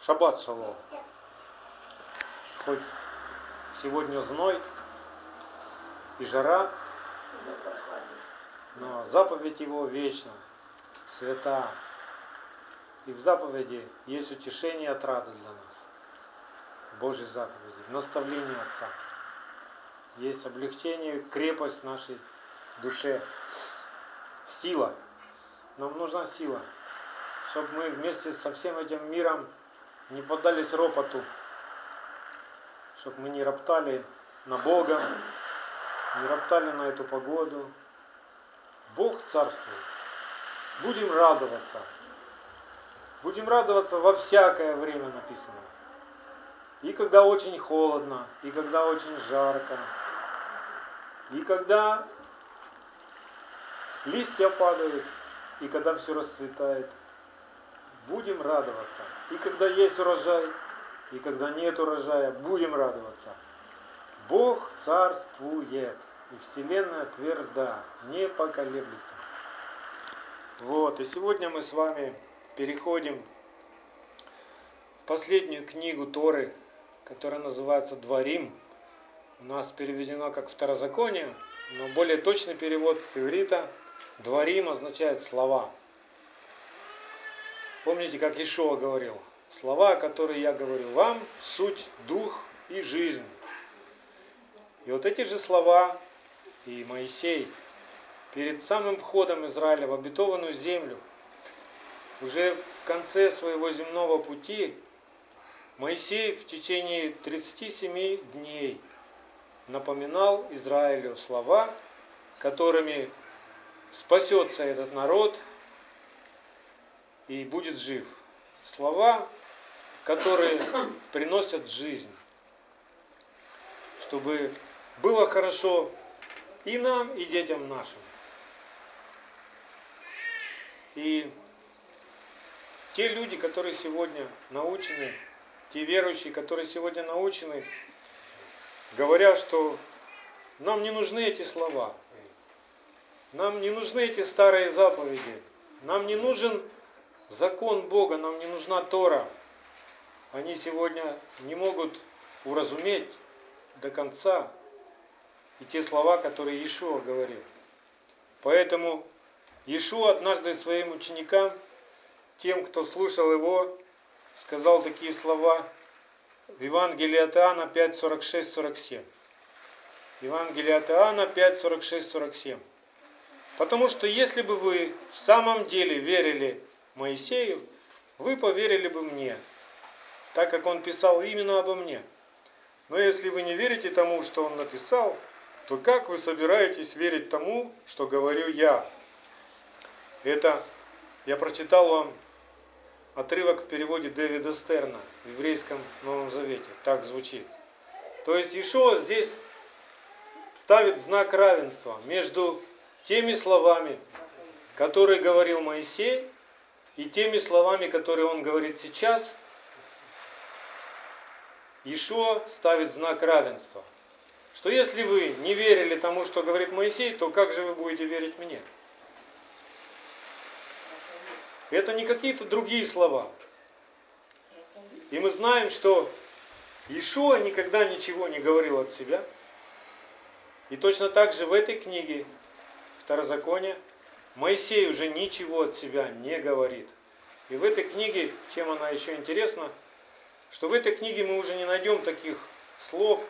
Шаббат шалом. Хоть сегодня зной и жара, но заповедь его вечна, свята. И в заповеди есть утешение и отрада для нас. Божьей заповеди, в наставлении Отца. Есть облегчение, крепость нашей душе, сила. Нам нужна сила, чтобы мы вместе со всем этим миром не поддались ропоту, чтобы мы не роптали на Бога, не роптали на эту погоду. Бог царствует. Будем радоваться. Будем радоваться во всякое время написано. И когда очень холодно, и когда очень жарко, и когда листья падают, и когда все расцветает. Будем радоваться. И когда есть урожай, и когда нет урожая, будем радоваться. Бог царствует, и Вселенная тверда, не поколеблется. Вот, и сегодня мы с вами переходим в последнюю книгу Торы, которая называется «Дворим». У нас переведено как «Второзаконие», но более точный перевод с иврита «Дворим» означает «слова». Помните, как Ишуа говорил? Слова, которые я говорю вам, суть, дух и жизнь. И вот эти же слова и Моисей перед самым входом Израиля в обетованную землю, уже в конце своего земного пути, Моисей в течение 37 дней напоминал Израилю слова, которыми спасется этот народ и будет жив. Слова, которые приносят жизнь, чтобы было хорошо и нам, и детям нашим. И те люди, которые сегодня научены, те верующие, которые сегодня научены, говорят, что нам не нужны эти слова, нам не нужны эти старые заповеди, нам не нужен закон Бога, нам не нужна Тора. Они сегодня не могут уразуметь до конца и те слова, которые Иешуа говорил. Поэтому Иешуа однажды своим ученикам, тем, кто слушал его, сказал такие слова в Евангелии от Иоанна 5, 46, 47. Евангелие от Иоанна 5, 46, 47. Потому что если бы вы в самом деле верили Моисею, вы поверили бы мне, так как он писал именно обо мне. Но если вы не верите тому, что он написал, то как вы собираетесь верить тому, что говорю я? Это я прочитал вам отрывок в переводе Дэвида Стерна в еврейском Новом Завете. Так звучит. То есть Ишуа здесь ставит знак равенства между теми словами, которые говорил Моисей, и теми словами, которые он говорит сейчас, Ишуа ставит знак равенства. Что если вы не верили тому, что говорит Моисей, то как же вы будете верить мне? Это не какие-то другие слова. И мы знаем, что Ишуа никогда ничего не говорил от себя. И точно так же в этой книге, Второзаконие, Моисей уже ничего от себя не говорит. И в этой книге, чем она еще интересна, что в этой книге мы уже не найдем таких слов,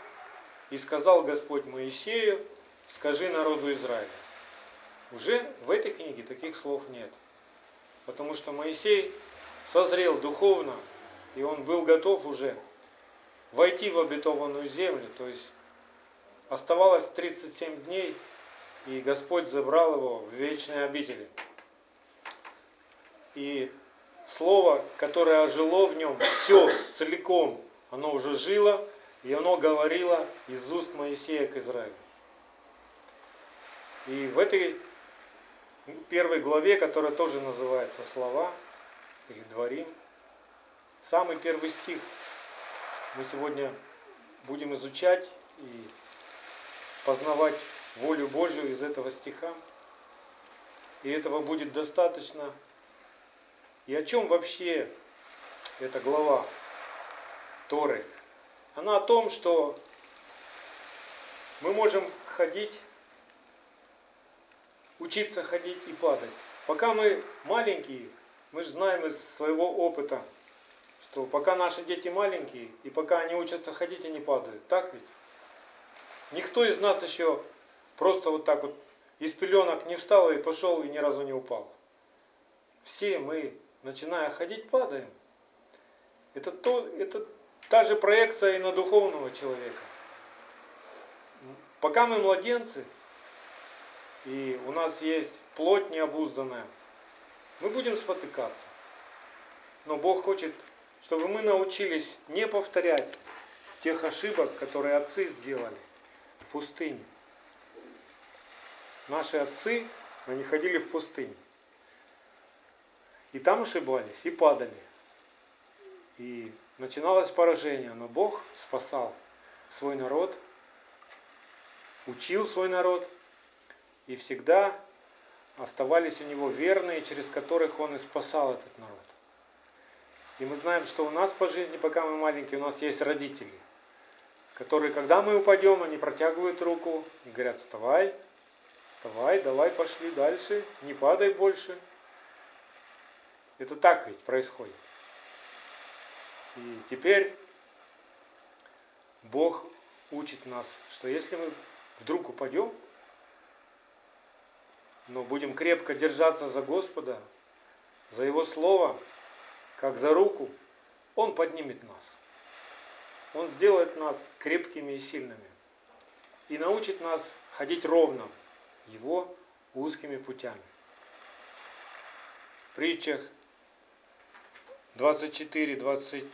и сказал Господь Моисею, скажи народу Израиля. Уже в этой книге таких слов нет. Потому что Моисей созрел духовно, и он был готов уже войти в обетованную землю. То есть оставалось 37 дней, и Господь забрал его в вечные обители. И слово, которое ожило в нем, все целиком, оно уже жило, и оно говорило из уст Моисея к Израилю. И в этой первой главе, которая тоже называется «Слова» или «Дворим», самый первый стих мы сегодня будем изучать и познавать волю Божию из этого стиха. И этого будет достаточно. И о чем вообще эта глава Торы, она о том, что мы можем ходить, учиться ходить и падать. Пока мы маленькие, мы же знаем из своего опыта, что пока наши дети маленькие, и пока они учатся ходить, они падают. Так ведь? Никто из нас еще просто вот так вот из пеленок не встал и пошел и ни разу не упал. Все мы, начиная ходить, падаем. Это, то, это та же проекция и на духовного человека. Пока мы младенцы, и у нас есть плоть необузданная, мы будем спотыкаться. Но Бог хочет, чтобы мы научились не повторять тех ошибок, которые отцы сделали в пустыне. Наши отцы, они ходили в пустыню. И там ошибались, и падали. И начиналось поражение, но Бог спасал свой народ, учил свой народ, и всегда оставались у него верные, через которых он и спасал этот народ. И мы знаем, что у нас по жизни, пока мы маленькие, у нас есть родители, которые, когда мы упадем, они протягивают руку и говорят, вставай, вставай, давай, пошли дальше, не падай больше. Это так ведь происходит. И теперь Бог учит нас, что если мы вдруг упадем, но будем крепко держаться за Господа, за Его Слово, как за руку, Он поднимет нас. Он сделает нас крепкими и сильными. И научит нас ходить ровно Его узкими путями. В притчах 24, 20,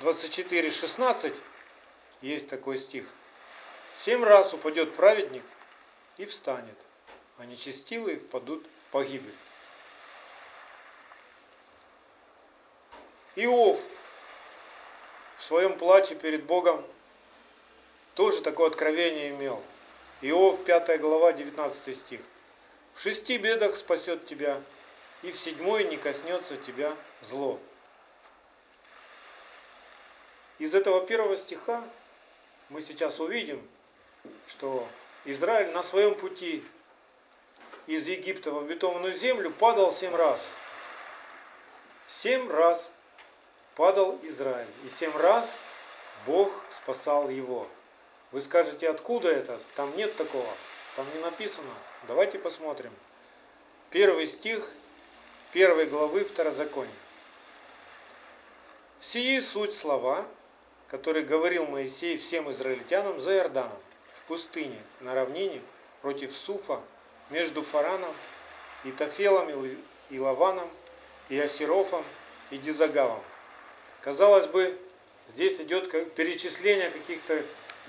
24, 16 есть такой стих. Семь раз упадет праведник и встанет а нечестивые впадут в погибель. Иов в своем плаче перед Богом тоже такое откровение имел. Иов, 5 глава, 19 стих. В шести бедах спасет тебя, и в седьмой не коснется тебя зло. Из этого первого стиха мы сейчас увидим, что Израиль на своем пути из Египта в обетованную землю падал семь раз. Семь раз падал Израиль. И семь раз Бог спасал его. Вы скажете, откуда это? Там нет такого. Там не написано. Давайте посмотрим. Первый стих первой главы Второзакония. Сии суть слова, которые говорил Моисей всем израильтянам за Иорданом, в пустыне, на равнине, против Суфа, между Фараном и Тафелом и Лаваном и Асерофом и Дизагавом. Казалось бы, здесь идет перечисление каких-то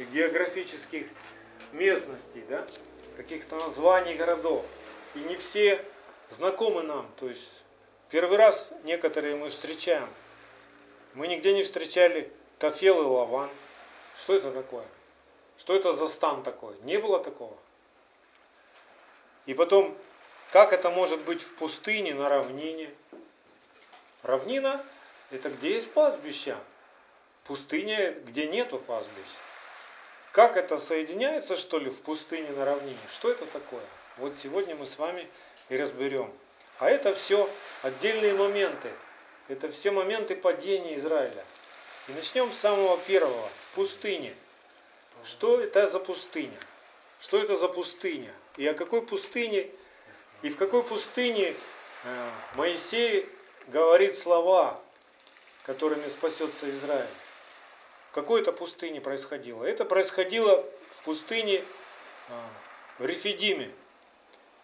географических местностей, да? каких-то названий городов. И не все знакомы нам. То есть первый раз некоторые мы встречаем. Мы нигде не встречали Тафел и Лаван. Что это такое? Что это за стан такой? Не было такого. И потом, как это может быть в пустыне, на равнине? Равнина – это где есть пастбища. Пустыня, где нету пастбищ. Как это соединяется, что ли, в пустыне на равнине? Что это такое? Вот сегодня мы с вами и разберем. А это все отдельные моменты. Это все моменты падения Израиля. И начнем с самого первого, в пустыне. Что это за пустыня? Что это за пустыня? И о какой пустыне, и в какой пустыне э, Моисей говорит слова, которыми спасется Израиль. В какой это пустыне происходило? Это происходило в пустыне э, в Рефидиме.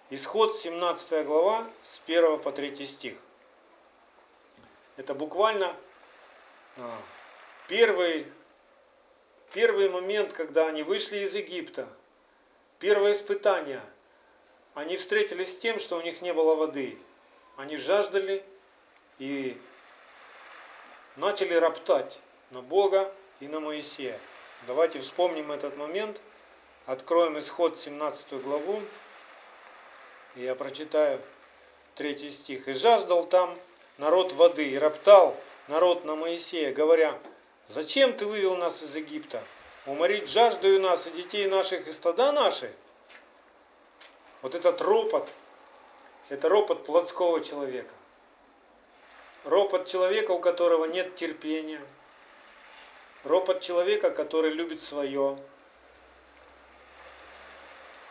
Исход 17 глава с 1 по 3 стих. Это буквально э, первый, первый момент, когда они вышли из Египта – Первое испытание. Они встретились с тем, что у них не было воды. Они жаждали и начали роптать на Бога и на Моисея. Давайте вспомним этот момент. Откроем исход 17 главу. И я прочитаю третий стих. «И жаждал там народ воды, и роптал народ на Моисея, говоря, «Зачем ты вывел нас из Египта? Уморить жаждою нас и детей наших и стада наши?» Вот этот ропот, это ропот плотского человека. Ропот человека, у которого нет терпения. Ропот человека, который любит свое.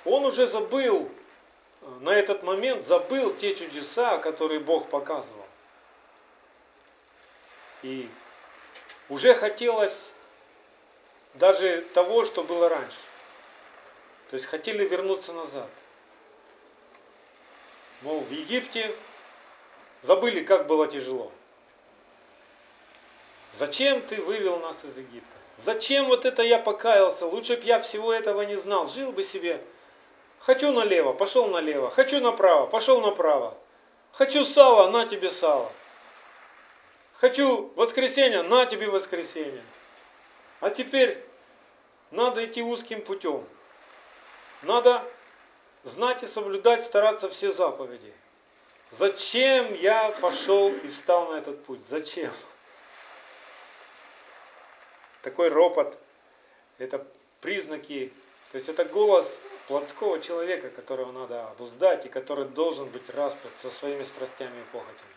Он уже забыл, на этот момент забыл те чудеса, которые Бог показывал. И уже хотелось даже того, что было раньше. То есть хотели вернуться назад. Мол, в Египте забыли, как было тяжело. Зачем ты вывел нас из Египта? Зачем вот это я покаялся? Лучше бы я всего этого не знал. Жил бы себе. Хочу налево, пошел налево. Хочу направо, пошел направо. Хочу сало, на тебе сало. Хочу воскресенье, на тебе воскресенье. А теперь надо идти узким путем. Надо знать и соблюдать, стараться все заповеди. Зачем я пошел и встал на этот путь? Зачем? Такой ропот, это признаки, то есть это голос плотского человека, которого надо обуздать и который должен быть распят со своими страстями и похотями.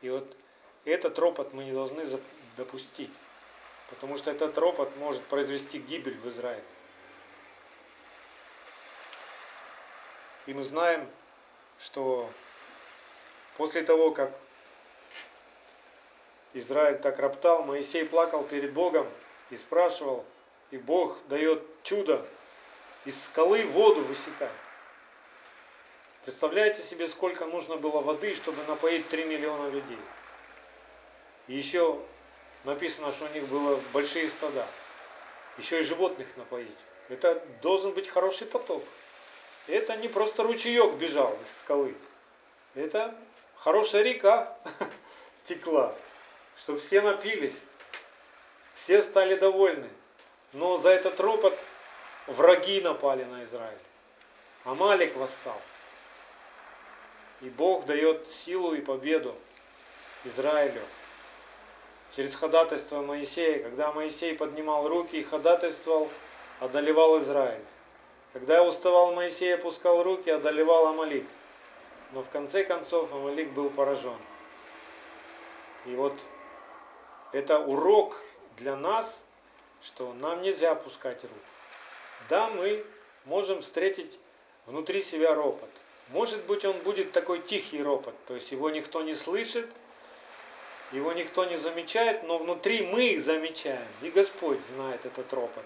И вот этот ропот мы не должны допустить, потому что этот ропот может произвести гибель в Израиле. И мы знаем, что после того, как Израиль так роптал, Моисей плакал перед Богом и спрашивал, и Бог дает чудо, из скалы воду высекает. Представляете себе, сколько нужно было воды, чтобы напоить 3 миллиона людей. И еще написано, что у них было большие стада. Еще и животных напоить. Это должен быть хороший поток. Это не просто ручеек бежал из скалы. Это хорошая река текла, чтобы все напились. Все стали довольны. Но за этот ропот враги напали на Израиль. Амалик восстал. И Бог дает силу и победу Израилю через ходатайство Моисея. Когда Моисей поднимал руки и ходатайствовал, одолевал Израиль. Когда уставал Моисей, опускал руки, одолевал Амалик. Но в конце концов Амалик был поражен. И вот это урок для нас, что нам нельзя опускать руки. Да, мы можем встретить внутри себя ропот. Может быть, он будет такой тихий ропот, то есть его никто не слышит, его никто не замечает, но внутри мы их замечаем. И Господь знает этот ропот.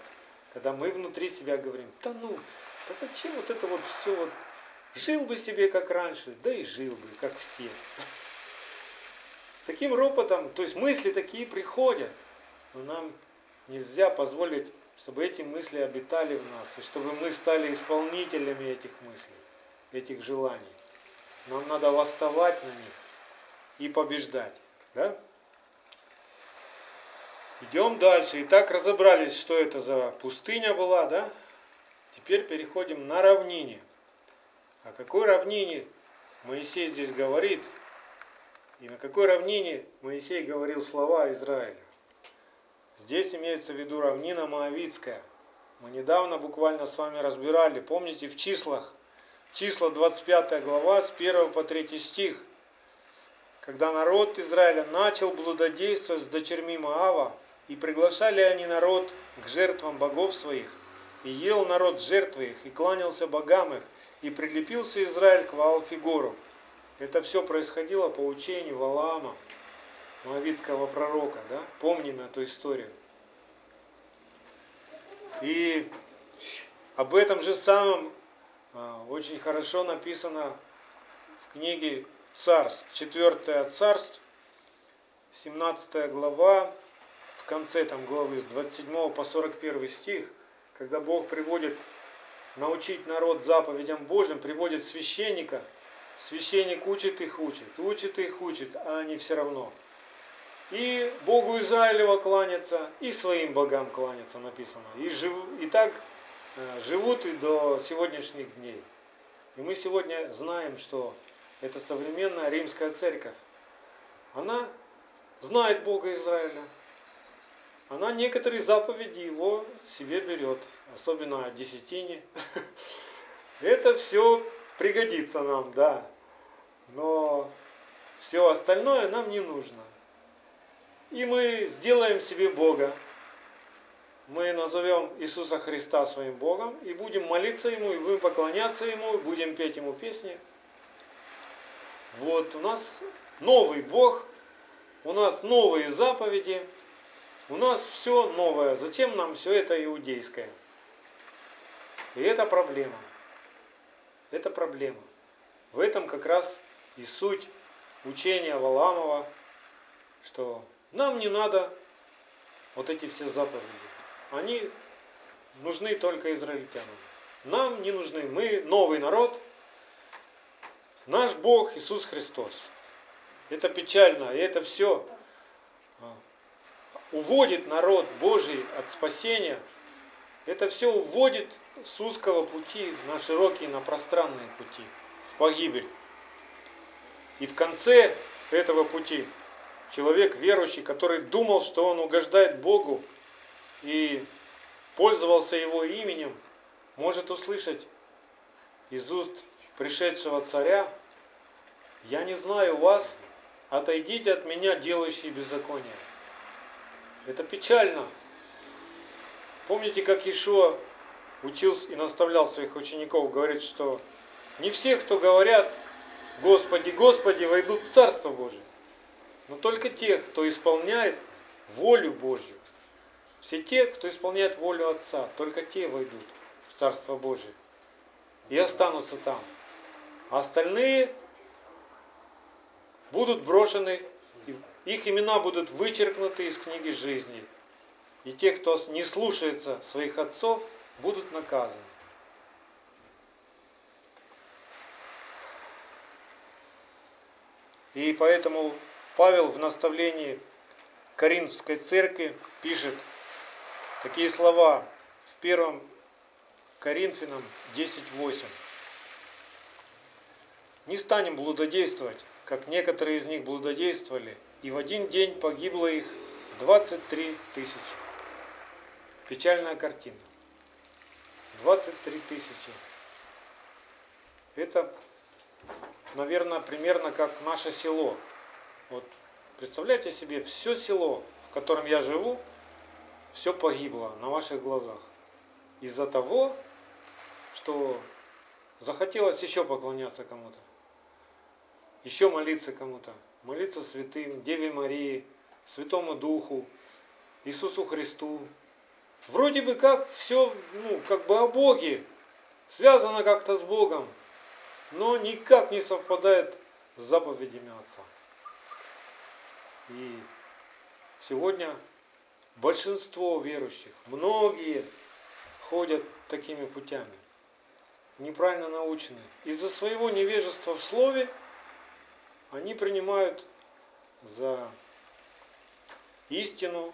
Когда мы внутри себя говорим, да ну, да зачем вот это вот все вот, жил бы себе как раньше, да и жил бы, как все. Таким ропотом, то есть мысли такие приходят, но нам нельзя позволить, чтобы эти мысли обитали в нас, и чтобы мы стали исполнителями этих мыслей, этих желаний. Нам надо восставать на них и побеждать. Да? Идем дальше. Итак, разобрались, что это за пустыня была, да? Теперь переходим на равнине. О какой равнине Моисей здесь говорит? И на какой равнине Моисей говорил слова Израиля? Здесь имеется в виду равнина Моавицкая. Мы недавно буквально с вами разбирали, помните, в числах, числа 25 глава с 1 по 3 стих, когда народ Израиля начал блудодействовать с дочерьми Маава, и приглашали они народ к жертвам богов своих, и ел народ жертвы их, и кланялся богам их, и прилепился Израиль к Ваалфигору. Это все происходило по учению Валаама, Моавитского пророка, да? Помним эту историю. И об этом же самом а, очень хорошо написано в книге Царств, 4 Царств, 17 глава, конце там главы с 27 по 41 стих, когда Бог приводит научить народ заповедям Божьим, приводит священника, священник учит их, учит, учит их, учит, а они все равно. И Богу Израилева кланяться, и своим богам кланяться написано. И, жив, и так э, живут и до сегодняшних дней. И мы сегодня знаем, что это современная римская церковь. Она знает Бога Израиля, она некоторые заповеди его себе берет, особенно о десятине. Это все пригодится нам, да. Но все остальное нам не нужно. И мы сделаем себе Бога. Мы назовем Иисуса Христа своим Богом и будем молиться Ему, и будем поклоняться Ему, и будем петь Ему песни. Вот, у нас новый Бог, у нас новые заповеди, у нас все новое. Зачем нам все это иудейское? И это проблема. Это проблема. В этом как раз и суть учения Валамова, что нам не надо вот эти все заповеди. Они нужны только израильтянам. Нам не нужны. Мы новый народ. Наш Бог Иисус Христос. Это печально. И это все а, уводит народ Божий от спасения. Это все уводит с узкого пути на широкие, на пространные пути, в погибель. И в конце этого пути человек верующий, который думал, что он угождает Богу и пользовался его именем, может услышать из уст пришедшего царя, «Я не знаю вас, отойдите от меня, делающие беззаконие». Это печально. Помните, как Ишуа учил и наставлял своих учеников, говорит, что не все, кто говорят Господи, Господи, войдут в Царство Божие но только те, кто исполняет волю Божью. Все те, кто исполняет волю Отца, только те войдут в Царство Божие и останутся там. А остальные будут брошены, их имена будут вычеркнуты из книги жизни. И те, кто не слушается своих отцов, будут наказаны. И поэтому Павел в наставлении Коринфской церкви пишет такие слова в первом Коринфянам 10.8. Не станем блудодействовать, как некоторые из них блудодействовали, и в один день погибло их 23 тысячи. Печальная картина. 23 тысячи. Это, наверное, примерно как наше село. Вот представляете себе, все село, в котором я живу, все погибло на ваших глазах. Из-за того, что захотелось еще поклоняться кому-то. Еще молиться кому-то. Молиться святым, Деве Марии, Святому Духу, Иисусу Христу. Вроде бы как все, ну, как бы о Боге, связано как-то с Богом, но никак не совпадает с заповедями Отца. И сегодня большинство верующих, многие ходят такими путями, неправильно научены. Из-за своего невежества в слове они принимают за истину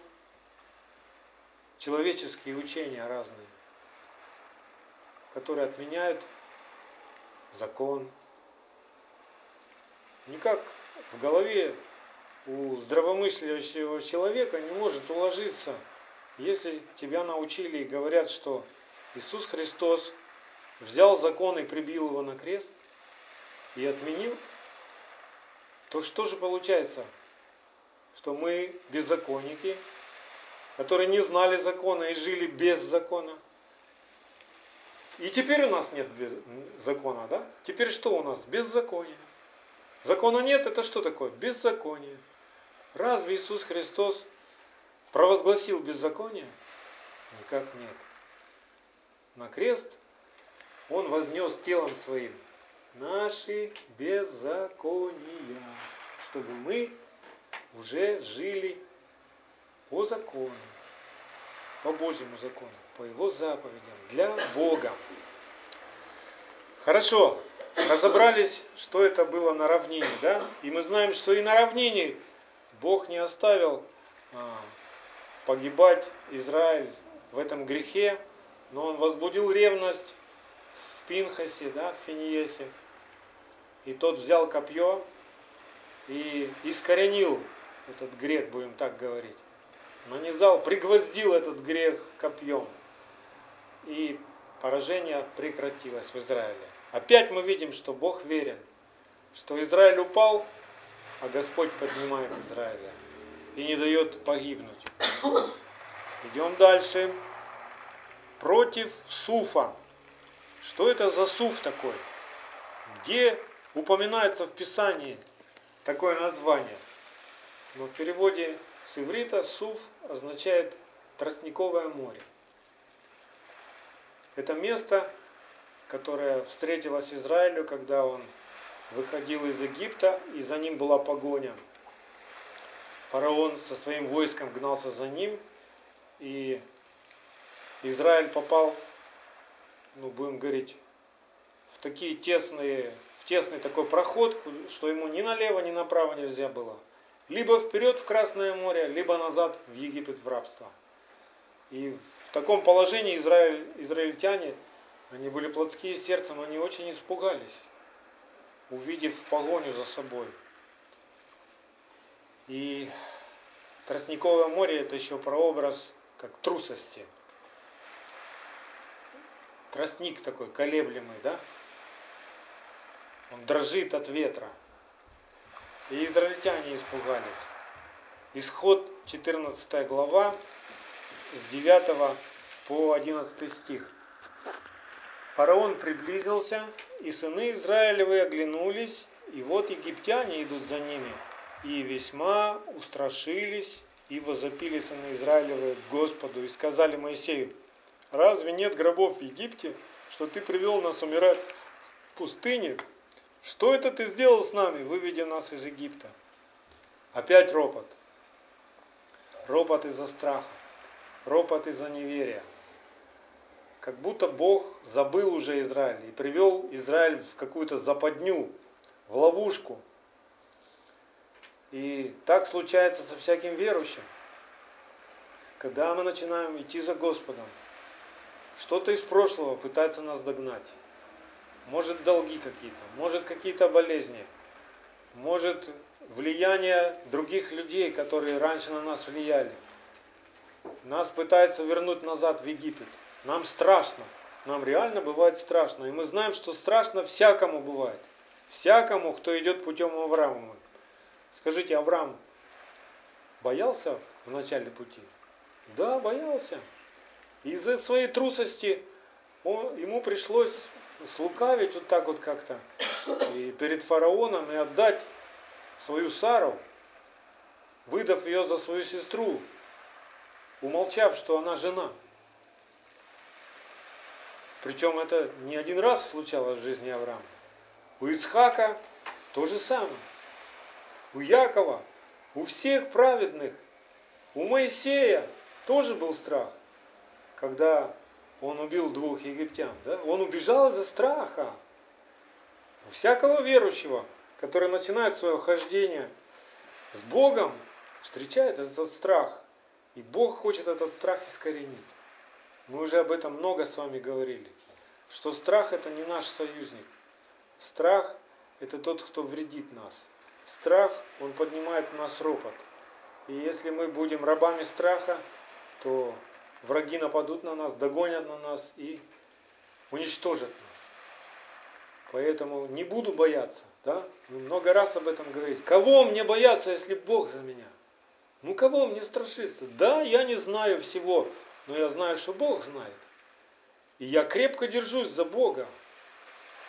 человеческие учения разные, которые отменяют закон. Никак в голове у здравомыслящего человека не может уложиться, если тебя научили и говорят, что Иисус Христос взял закон и прибил его на крест и отменил, то что же получается? Что мы беззаконники, которые не знали закона и жили без закона. И теперь у нас нет закона, да? Теперь что у нас? Беззаконие. Закона нет, это что такое? Беззаконие. Разве Иисус Христос провозгласил беззаконие? Никак нет. На крест Он вознес телом своим наши беззакония, чтобы мы уже жили по закону, по Божьему закону, по Его заповедям, для Бога. Хорошо, разобрались, что это было на равнине, да? И мы знаем, что и на равнине Бог не оставил а, погибать Израиль в этом грехе, но он возбудил ревность в Пинхасе, да, в Финиесе. И тот взял копье и искоренил этот грех, будем так говорить. Нанизал, пригвоздил этот грех копьем. И поражение прекратилось в Израиле. Опять мы видим, что Бог верен, что Израиль упал, а Господь поднимает Израиля и не дает погибнуть. Идем дальше. Против Суфа. Что это за Суф такой? Где упоминается в Писании такое название? Но в переводе с иврита Суф означает тростниковое море. Это место, которое встретилось Израилю, когда он выходил из Египта, и за ним была погоня. Фараон со своим войском гнался за ним, и Израиль попал, ну будем говорить, в такие тесные, в тесный такой проход, что ему ни налево, ни направо нельзя было. Либо вперед в Красное море, либо назад в Египет в рабство. И в таком положении Израиль, израильтяне, они были плотские сердцем, они очень испугались, увидев погоню за собой. И Тростниковое море это еще прообраз как трусости. Тростник такой колеблемый, да? Он дрожит от ветра. И израильтяне испугались. Исход 14 глава с 9 по 11 стих. Фараон приблизился, и сыны Израилевы оглянулись, и вот египтяне идут за ними, и весьма устрашились, и возопили сыны Израилевы к Господу, и сказали Моисею, разве нет гробов в Египте, что ты привел нас умирать в пустыне? Что это ты сделал с нами, выведя нас из Египта? Опять ропот. Ропот из-за страха ропот из-за неверия. Как будто Бог забыл уже Израиль и привел Израиль в какую-то западню, в ловушку. И так случается со всяким верующим. Когда мы начинаем идти за Господом, что-то из прошлого пытается нас догнать. Может долги какие-то, может какие-то болезни, может влияние других людей, которые раньше на нас влияли. Нас пытаются вернуть назад в Египет. Нам страшно. Нам реально бывает страшно. И мы знаем, что страшно всякому бывает. Всякому, кто идет путем Авраама. Скажите, Авраам боялся в начале пути? Да, боялся. Из-за своей трусости он, ему пришлось слукавить вот так вот как-то и перед фараоном и отдать свою Сару, выдав ее за свою сестру, умолчав, что она жена. Причем это не один раз случалось в жизни Авраама. У Исхака то же самое. У Якова, у всех праведных, у Моисея тоже был страх, когда он убил двух египтян. Да? Он убежал из-за страха. У всякого верующего, который начинает свое хождение с Богом, встречает этот страх. И Бог хочет этот страх искоренить. Мы уже об этом много с вами говорили. Что страх это не наш союзник. Страх это тот, кто вредит нас. Страх, он поднимает в нас ропот. И если мы будем рабами страха, то враги нападут на нас, догонят на нас и уничтожат нас. Поэтому не буду бояться. Да? Мы много раз об этом говорили. Кого мне бояться, если Бог за меня? Ну кого мне страшиться? Да, я не знаю всего, но я знаю, что Бог знает. И я крепко держусь за Бога.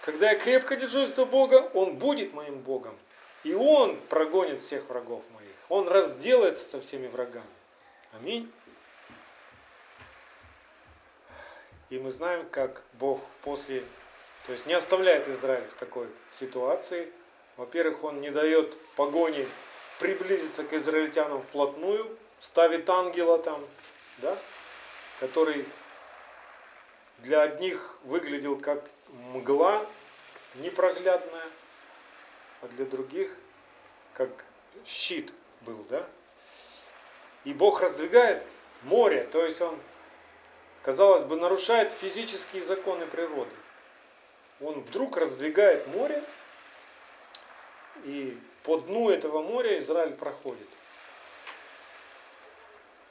Когда я крепко держусь за Бога, Он будет моим Богом. И Он прогонит всех врагов моих. Он разделается со всеми врагами. Аминь. И мы знаем, как Бог после, то есть не оставляет Израиль в такой ситуации. Во-первых, Он не дает погони приблизиться к израильтянам вплотную, ставит ангела там, да, который для одних выглядел как мгла непроглядная, а для других как щит был, да. И Бог раздвигает море, то есть Он, казалось бы, нарушает физические законы природы. Он вдруг раздвигает море, и по дну этого моря Израиль проходит.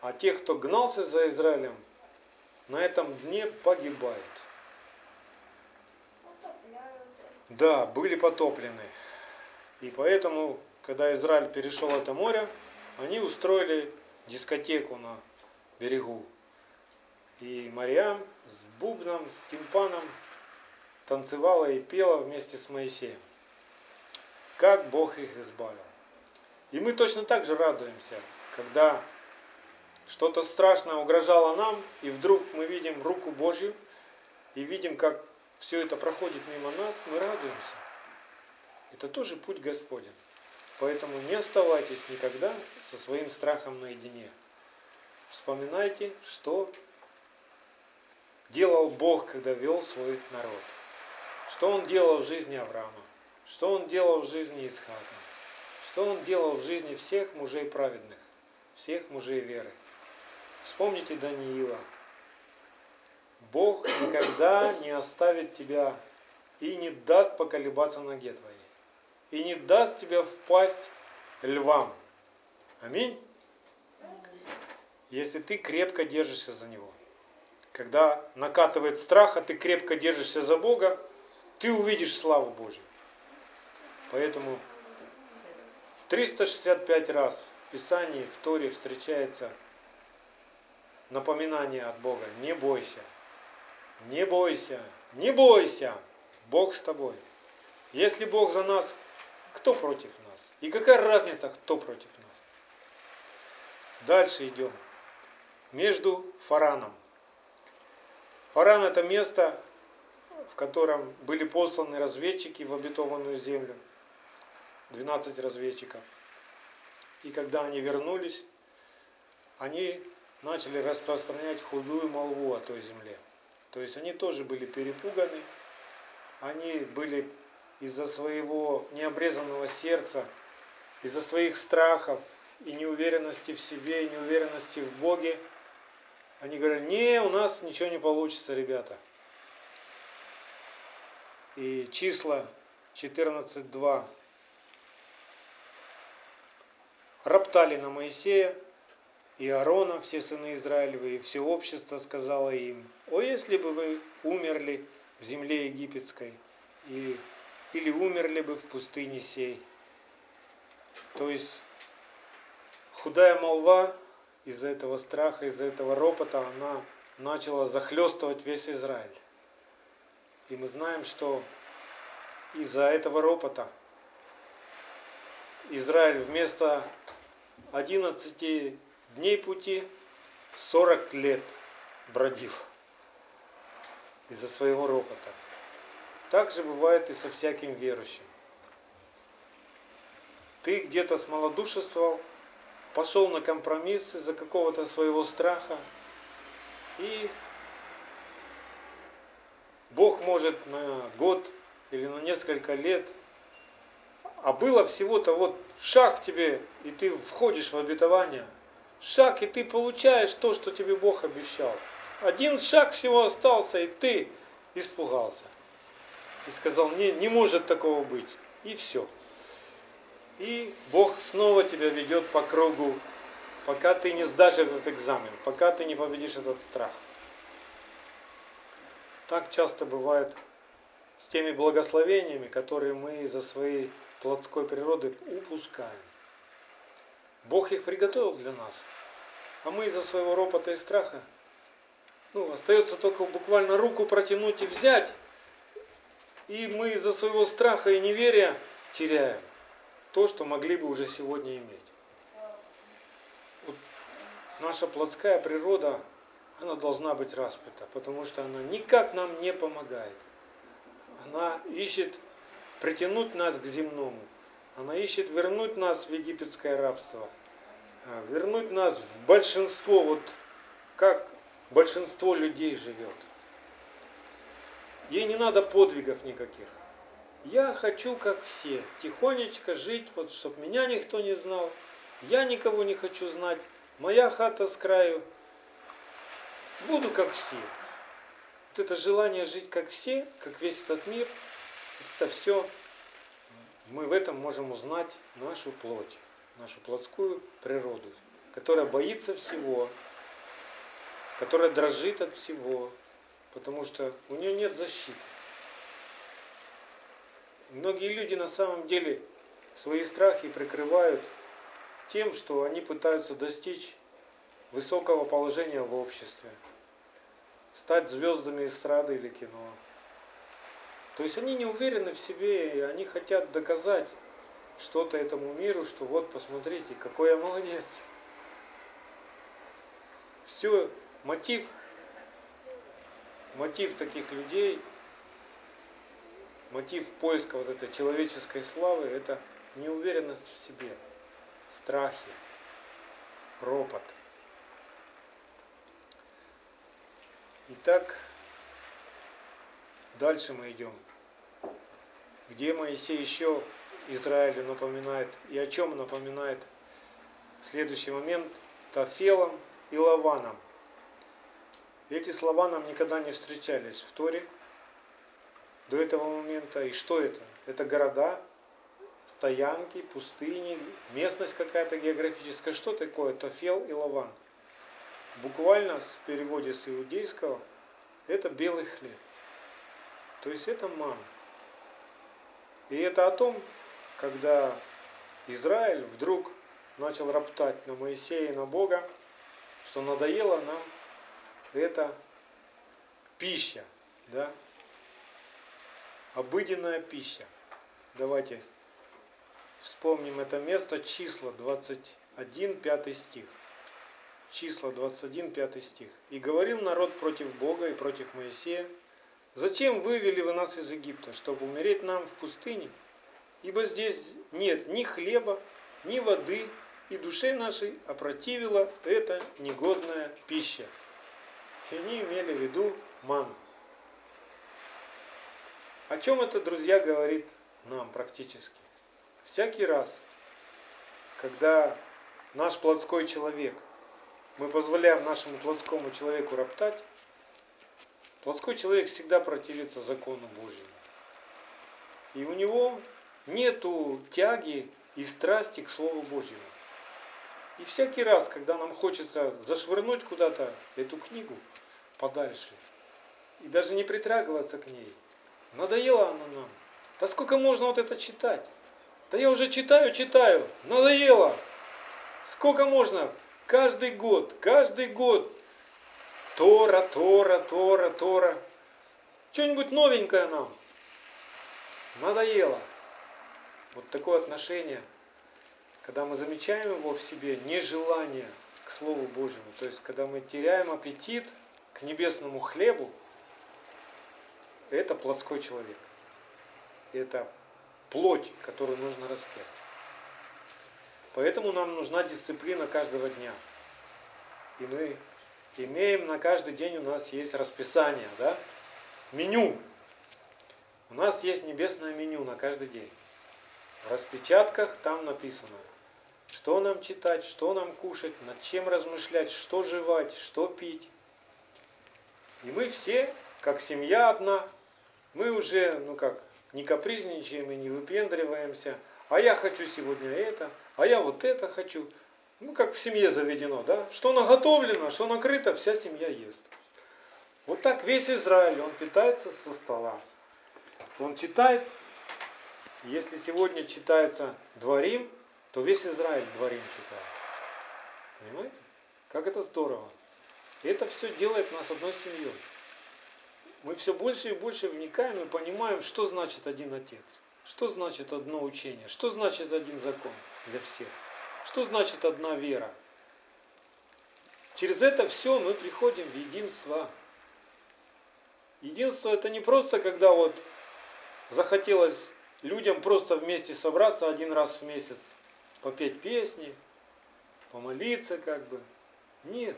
А те, кто гнался за Израилем, на этом дне погибают. Да, были потоплены. И поэтому, когда Израиль перешел это море, они устроили дискотеку на берегу. И Мариам с бубном, с тимпаном танцевала и пела вместе с Моисеем. Как Бог их избавил. И мы точно так же радуемся, когда что-то страшное угрожало нам, и вдруг мы видим руку Божью, и видим, как все это проходит мимо нас, мы радуемся. Это тоже путь Господень. Поэтому не оставайтесь никогда со своим страхом наедине. Вспоминайте, что делал Бог, когда вел свой народ. Что Он делал в жизни Авраама. Что Он делал в жизни Исхака. Что Он делал в жизни всех мужей праведных. Всех мужей веры. Вспомните Даниила. Бог никогда не оставит тебя и не даст поколебаться ноге твоей. И не даст тебя впасть львам. Аминь. Если ты крепко держишься за Него. Когда накатывает страх, а ты крепко держишься за Бога, ты увидишь славу Божью. Поэтому 365 раз в Писании, в Торе встречается напоминание от Бога. Не бойся. Не бойся. Не бойся. Бог с тобой. Если Бог за нас, кто против нас? И какая разница, кто против нас? Дальше идем. Между Фараном. Фаран это место, в котором были посланы разведчики в обетованную землю. 12 разведчиков. И когда они вернулись, они начали распространять худую молву о той земле. То есть они тоже были перепуганы, они были из-за своего необрезанного сердца, из-за своих страхов и неуверенности в себе, и неуверенности в Боге, они говорят, не, у нас ничего не получится, ребята. И числа 14.2 роптали на Моисея, и Аарона, все сыны Израилевы, и все общество сказало им, «О, если бы вы умерли в земле египетской, и, или умерли бы в пустыне сей». То есть худая молва из-за этого страха, из-за этого ропота, она начала захлестывать весь Израиль. И мы знаем, что из-за этого ропота Израиль вместо 11 дней пути 40 лет бродил из-за своего ропота. Так же бывает и со всяким верующим. Ты где-то смолодушествовал, пошел на компромисс из-за какого-то своего страха, и Бог может на год или на несколько лет, а было всего-то вот шаг тебе, и ты входишь в обетование – шаг, и ты получаешь то, что тебе Бог обещал. Один шаг всего остался, и ты испугался. И сказал, не, не может такого быть. И все. И Бог снова тебя ведет по кругу, пока ты не сдашь этот экзамен, пока ты не победишь этот страх. Так часто бывает с теми благословениями, которые мы из-за своей плотской природы упускаем. Бог их приготовил для нас. А мы из-за своего ропота и страха, ну, остается только буквально руку протянуть и взять. И мы из-за своего страха и неверия теряем то, что могли бы уже сегодня иметь. Вот наша плотская природа, она должна быть распята, потому что она никак нам не помогает. Она ищет притянуть нас к земному. Она ищет вернуть нас в египетское рабство. А, вернуть нас в большинство, вот как большинство людей живет. Ей не надо подвигов никаких. Я хочу, как все, тихонечко жить, вот чтобы меня никто не знал. Я никого не хочу знать. Моя хата с краю. Буду как все. Вот это желание жить как все, как весь этот мир, это все мы в этом можем узнать нашу плоть, нашу плотскую природу, которая боится всего, которая дрожит от всего, потому что у нее нет защиты. Многие люди на самом деле свои страхи прикрывают тем, что они пытаются достичь высокого положения в обществе, стать звездами эстрады или кино. То есть они не уверены в себе, и они хотят доказать что-то этому миру, что вот посмотрите, какой я молодец. Все, мотив, мотив таких людей, мотив поиска вот этой человеческой славы, это неуверенность в себе, страхи, ропот. Итак, дальше мы идем. Где Моисей еще Израилю напоминает и о чем напоминает следующий момент Тафелом и Лаваном. Эти слова нам никогда не встречались в Торе до этого момента. И что это? Это города, стоянки, пустыни, местность какая-то географическая. Что такое Тафел и Лаван? Буквально в переводе с иудейского это белый хлеб. То есть это ман. И это о том, когда Израиль вдруг начал роптать на Моисея и на Бога, что надоело нам эта пища, да, обыденная пища. Давайте вспомним это место, числа 21, 5 стих. Числа 21, 5 стих. «И говорил народ против Бога и против Моисея, Зачем вывели вы нас из Египта, чтобы умереть нам в пустыне? Ибо здесь нет ни хлеба, ни воды, и душе нашей опротивила эта негодная пища. И они имели в виду ману. О чем это, друзья, говорит нам практически? Всякий раз, когда наш плотской человек, мы позволяем нашему плотскому человеку роптать, плотской человек всегда противится закону Божьему. И у него нету тяги и страсти к Слову Божьему. И всякий раз, когда нам хочется зашвырнуть куда-то эту книгу подальше, и даже не притрагиваться к ней, надоело она нам. Да сколько можно вот это читать? Да я уже читаю, читаю, надоело. Сколько можно? Каждый год, каждый год. Тора, Тора, Тора, Тора. Что-нибудь новенькое нам. Надоело. Вот такое отношение, когда мы замечаем его в себе, нежелание к Слову Божьему, то есть когда мы теряем аппетит к небесному хлебу, это плотской человек. Это плоть, которую нужно распять. Поэтому нам нужна дисциплина каждого дня. И мы имеем на каждый день у нас есть расписание, да? Меню. У нас есть небесное меню на каждый день. В распечатках там написано, что нам читать, что нам кушать, над чем размышлять, что жевать, что пить. И мы все, как семья одна, мы уже, ну как, не капризничаем и не выпендриваемся, а я хочу сегодня это, а я вот это хочу. Ну, как в семье заведено, да? Что наготовлено, что накрыто, вся семья ест. Вот так весь Израиль, он питается со стола. Он читает если сегодня читается Дворим, то весь Израиль Дворим читает. Понимаете? Как это здорово. И это все делает нас одной семьей. Мы все больше и больше вникаем и понимаем, что значит один Отец. Что значит одно учение? Что значит один закон для всех? Что значит одна вера? Через это все мы приходим в единство. Единство это не просто, когда вот захотелось людям просто вместе собраться один раз в месяц, попеть песни, помолиться как бы. Нет.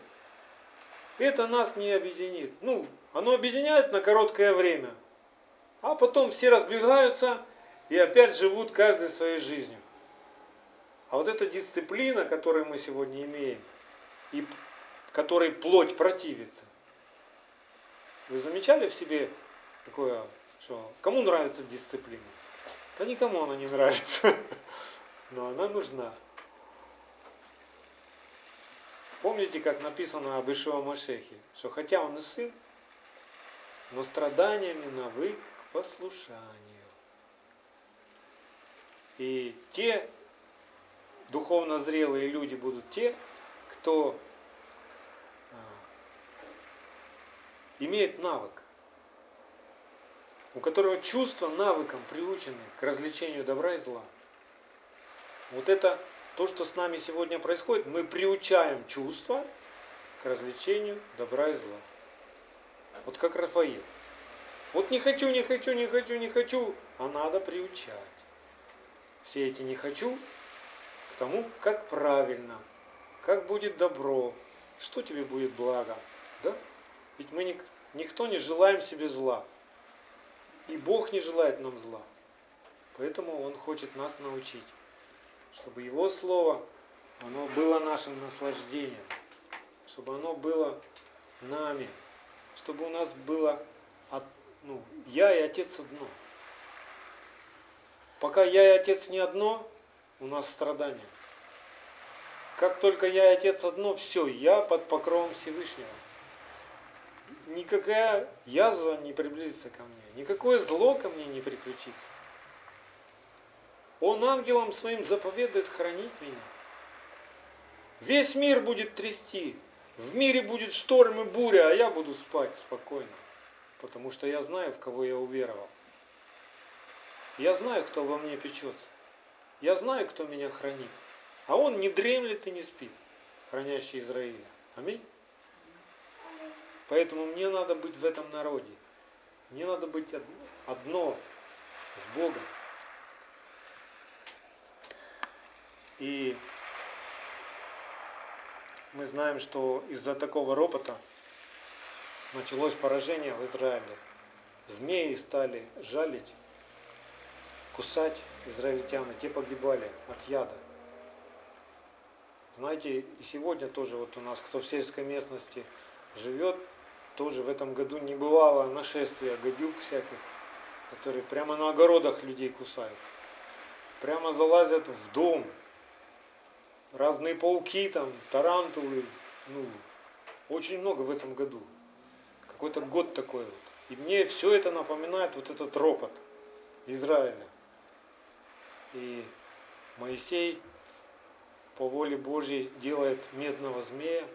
Это нас не объединит. Ну, оно объединяет на короткое время. А потом все разбегаются и опять живут каждый своей жизнью. А вот эта дисциплина, которую мы сегодня имеем, и которой плоть противится, вы замечали в себе такое, что кому нравится дисциплина? Да никому она не нравится, но она нужна. Помните, как написано об Ишуа Машехе, что хотя он и сын, но страданиями навык к послушанию. И те духовно зрелые люди будут те, кто а, имеет навык, у которого чувства навыком приучены к развлечению добра и зла. Вот это то, что с нами сегодня происходит, мы приучаем чувства к развлечению добра и зла. Вот как Рафаил. Вот не хочу, не хочу, не хочу, не хочу, а надо приучать. Все эти не хочу к тому, как правильно, как будет добро, что тебе будет благо. Да? Ведь мы никто не желаем себе зла. И Бог не желает нам зла. Поэтому Он хочет нас научить, чтобы Его Слово, оно было нашим наслаждением, чтобы оно было нами, чтобы у нас было от, ну, я и Отец одно. Пока я и Отец не одно, у нас страдания. Как только я и Отец одно, все, я под покровом Всевышнего никакая язва не приблизится ко мне, никакое зло ко мне не приключится. Он ангелом своим заповедует хранить меня. Весь мир будет трясти, в мире будет шторм и буря, а я буду спать спокойно, потому что я знаю, в кого я уверовал. Я знаю, кто во мне печется. Я знаю, кто меня хранит. А он не дремлет и не спит, хранящий Израиля. Аминь. Поэтому мне надо быть в этом народе. Мне надо быть одно с Богом. И мы знаем, что из-за такого ропота началось поражение в Израиле. Змеи стали жалить, кусать израильтян, и те погибали от яда. Знаете, и сегодня тоже вот у нас, кто в сельской местности живет, тоже в этом году не бывало нашествия гадюк всяких, которые прямо на огородах людей кусают. Прямо залазят в дом. Разные пауки там, тарантулы. Ну, очень много в этом году. Какой-то год такой вот. И мне все это напоминает вот этот ропот Израиля. И Моисей по воле Божьей делает медного змея,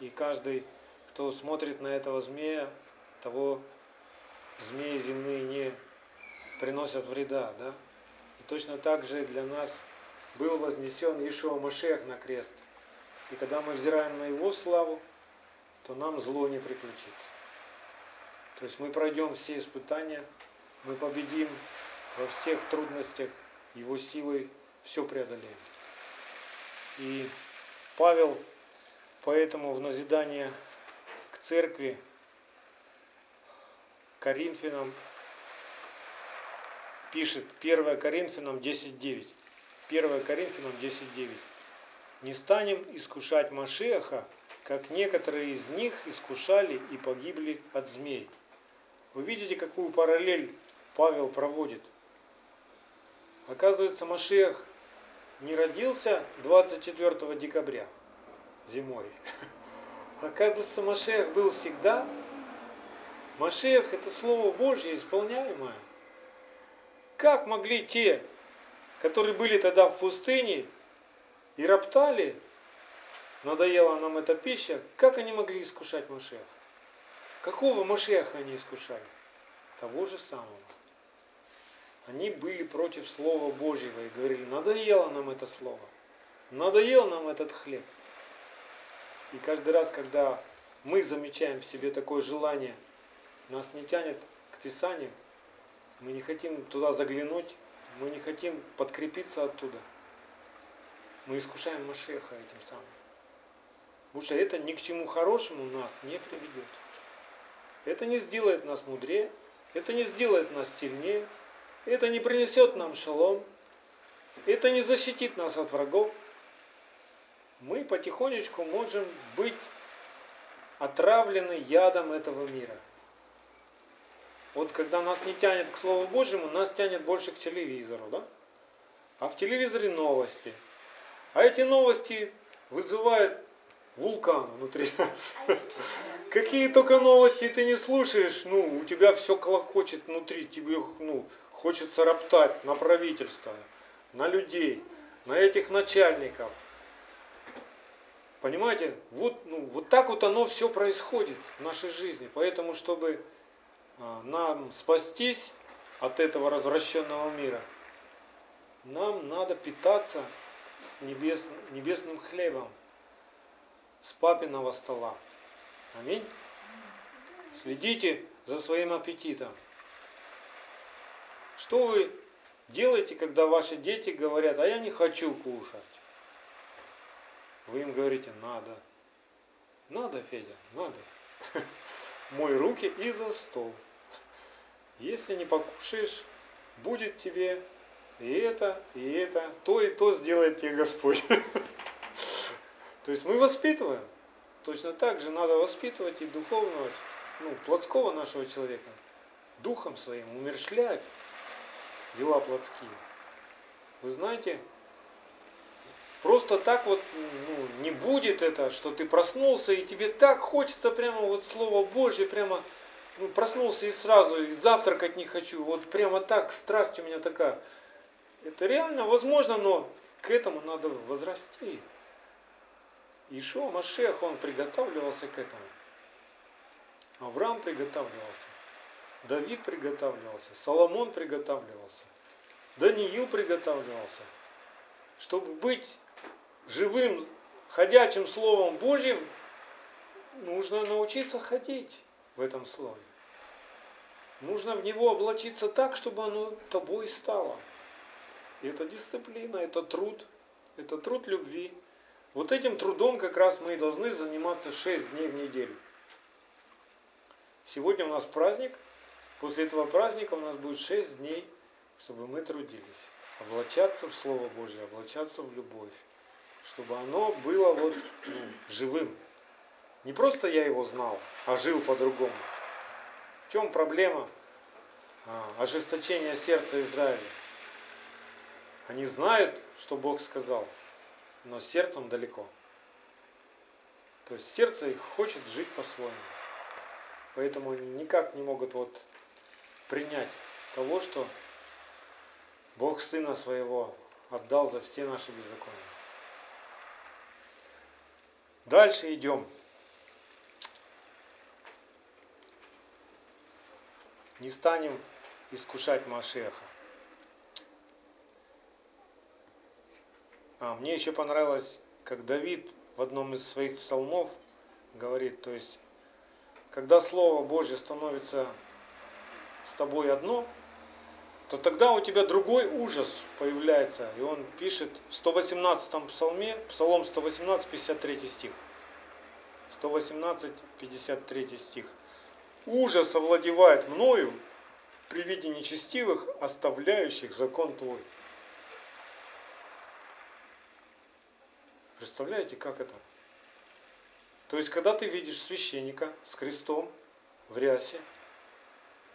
и каждый кто смотрит на этого змея, того змеи земные не приносят вреда. Да? И точно так же для нас был вознесен Ишуа Машех на крест. И когда мы взираем на Его славу, то нам зло не приключится. То есть мы пройдем все испытания, мы победим во всех трудностях, Его силой все преодолеем. И Павел поэтому в назидание церкви Коринфянам пишет 1 Коринфянам 10.9. 1 Коринфянам 10.9. Не станем искушать Машеха, как некоторые из них искушали и погибли от змей. Вы видите, какую параллель Павел проводит. Оказывается, Машех не родился 24 декабря зимой. Оказывается, Машех был всегда. Машех – это Слово Божье исполняемое. Как могли те, которые были тогда в пустыне и роптали, надоела нам эта пища, как они могли искушать Машеха? Какого Машеха они искушали? Того же самого. Они были против Слова Божьего и говорили, надоело нам это Слово, надоел нам этот хлеб. И каждый раз, когда мы замечаем в себе такое желание, нас не тянет к Писанию, мы не хотим туда заглянуть, мы не хотим подкрепиться оттуда. Мы искушаем Машеха этим самым. Потому что это ни к чему хорошему нас не приведет. Это не сделает нас мудрее, это не сделает нас сильнее, это не принесет нам шалом, это не защитит нас от врагов, мы потихонечку можем быть отравлены ядом этого мира. Вот когда нас не тянет к Слову Божьему, нас тянет больше к телевизору, да? А в телевизоре новости. А эти новости вызывают вулкан внутри. Какие только новости ты не слушаешь, ну, у тебя все колокочет внутри, тебе ну, хочется роптать на правительство, на людей, на этих начальников. Понимаете, вот, ну, вот так вот оно все происходит в нашей жизни. Поэтому, чтобы нам спастись от этого развращенного мира, нам надо питаться с небес, небесным хлебом, с папиного стола. Аминь. Следите за своим аппетитом. Что вы делаете, когда ваши дети говорят, а я не хочу кушать? Вы им говорите, надо. Надо, Федя, надо. Мой руки и за стол. Если не покушаешь, будет тебе и это, и это, то и то сделает тебе Господь. То есть мы воспитываем. Точно так же надо воспитывать и духовного, ну, плотского нашего человека, духом своим, умершлять дела плотские. Вы знаете, просто так вот ну, не будет это, что ты проснулся и тебе так хочется прямо вот Слово Божье, прямо ну, проснулся и сразу, и завтракать не хочу, вот прямо так, страсть у меня такая. Это реально возможно, но к этому надо возрасти. Ишуа Машех, он приготавливался к этому. Авраам приготавливался. Давид приготавливался. Соломон приготавливался. Даниил приготавливался. Чтобы быть живым, ходячим Словом Божьим, нужно научиться ходить в этом Слове. Нужно в него облачиться так, чтобы оно тобой стало. И это дисциплина, это труд, это труд любви. Вот этим трудом как раз мы и должны заниматься 6 дней в неделю. Сегодня у нас праздник, после этого праздника у нас будет 6 дней, чтобы мы трудились. Облачаться в Слово Божье, облачаться в любовь. Чтобы оно было вот ну, живым. Не просто я его знал, а жил по-другому. В чем проблема а, ожесточения сердца Израиля? Они знают, что Бог сказал, но сердцем далеко. То есть сердце их хочет жить по-своему. Поэтому они никак не могут вот принять того, что Бог Сына Своего отдал за все наши беззакония. Дальше идем. Не станем искушать Машеха. А, мне еще понравилось, как Давид в одном из своих псалмов говорит, то есть, когда Слово Божье становится с тобой одно, то тогда у тебя другой ужас появляется. И он пишет в 118 псалме, псалом 118, 53 стих. 118, 53 стих. Ужас овладевает мною при виде нечестивых, оставляющих закон твой. Представляете, как это? То есть, когда ты видишь священника с крестом в рясе,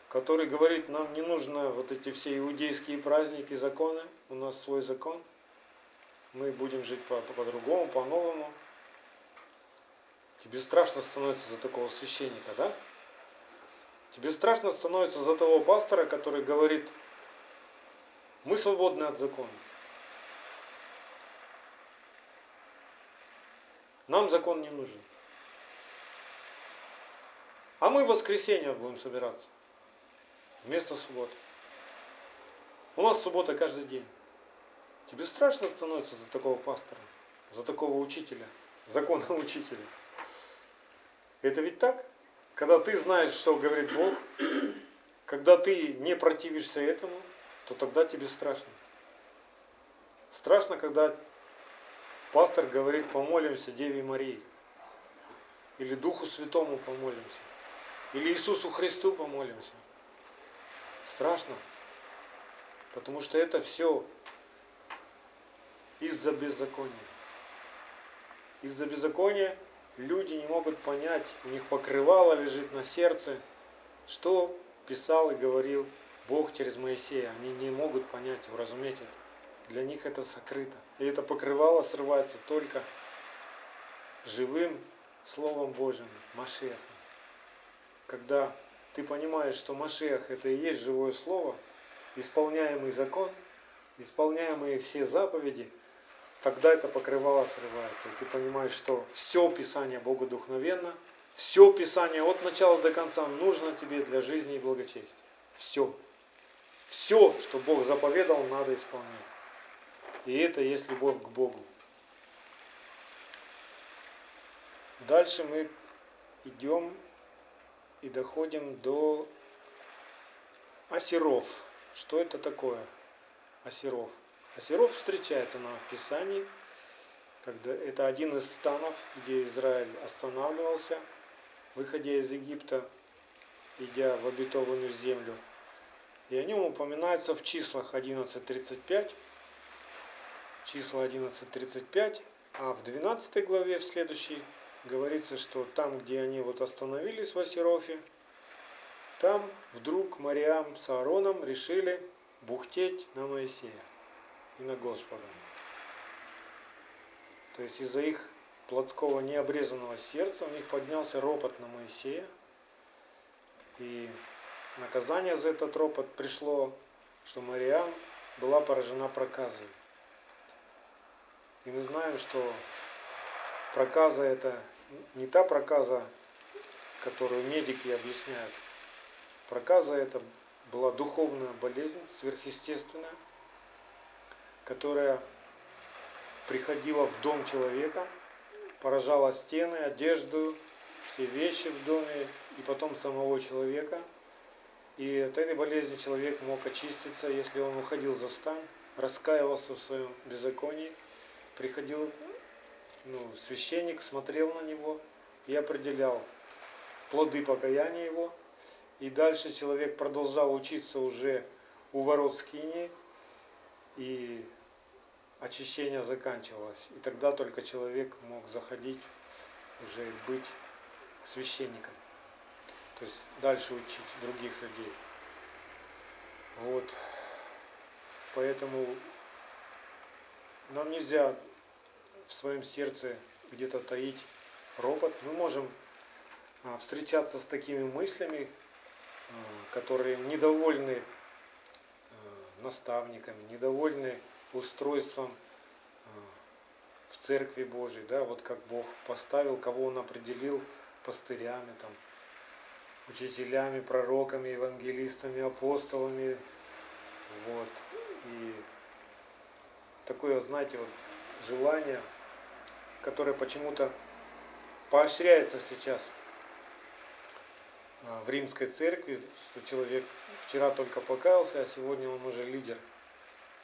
который говорит, нам не нужно вот эти все иудейские праздники, законы, у нас свой закон, мы будем жить по-другому, по по-новому. Тебе страшно становится за такого священника, да? Тебе страшно становится за того пастора, который говорит, мы свободны от закона. Нам закон не нужен. А мы в воскресенье будем собираться. Вместо субботы. У нас суббота каждый день. Тебе страшно становится за такого пастора, за такого учителя, закона учителя. Это ведь так? Когда ты знаешь, что говорит Бог, когда ты не противишься этому, то тогда тебе страшно. Страшно, когда Пастор говорит, помолимся Деве Марии. Или Духу Святому помолимся. Или Иисусу Христу помолимся. Страшно. Потому что это все из-за беззакония. Из-за беззакония люди не могут понять, у них покрывало лежит на сердце, что писал и говорил Бог через Моисея. Они не могут понять, уразуметь это. Для них это сокрыто. И это покрывало срывается только живым Словом Божьим, Машехом. Когда ты понимаешь, что Машех это и есть живое Слово, исполняемый закон, исполняемые все заповеди, тогда это покрывало срывается. И ты понимаешь, что все Писание Богодухновенно, все Писание от начала до конца нужно тебе для жизни и благочестия. Все. Все, что Бог заповедал, надо исполнять. И это есть любовь к Богу. Дальше мы идем и доходим до осеров. Что это такое? Осеров. Осеров встречается нам в Писании, когда это один из станов, где Израиль останавливался, выходя из Египта, идя в обетованную землю. И о нем упоминается в числах 11.35, числа 11.35, а в 12 главе, в следующей, говорится, что там, где они вот остановились в Асерофе, там вдруг Мариам с Аароном решили бухтеть на Моисея и на Господа. То есть из-за их плотского необрезанного сердца у них поднялся ропот на Моисея. И наказание за этот ропот пришло, что Мариам была поражена проказой. И мы знаем, что проказа это не та проказа, которую медики объясняют. Проказа это была духовная болезнь, сверхъестественная, которая приходила в дом человека, поражала стены, одежду, все вещи в доме и потом самого человека. И от этой болезни человек мог очиститься, если он уходил за стан, раскаивался в своем беззаконии, приходил ну, священник смотрел на него и определял плоды покаяния его. И дальше человек продолжал учиться уже у ворот скини, и очищение заканчивалось. И тогда только человек мог заходить, уже быть священником. То есть дальше учить других людей. Вот. Поэтому нам нельзя в своем сердце где-то таить робот, мы можем а, встречаться с такими мыслями, а, которые недовольны наставниками, недовольны устройством в Церкви Божией, да, вот как Бог поставил, кого Он определил пастырями, там, учителями, пророками, евангелистами, апостолами, вот, и такое, знаете, вот желание – которое почему-то поощряется сейчас в римской церкви, что человек вчера только покаялся, а сегодня он уже лидер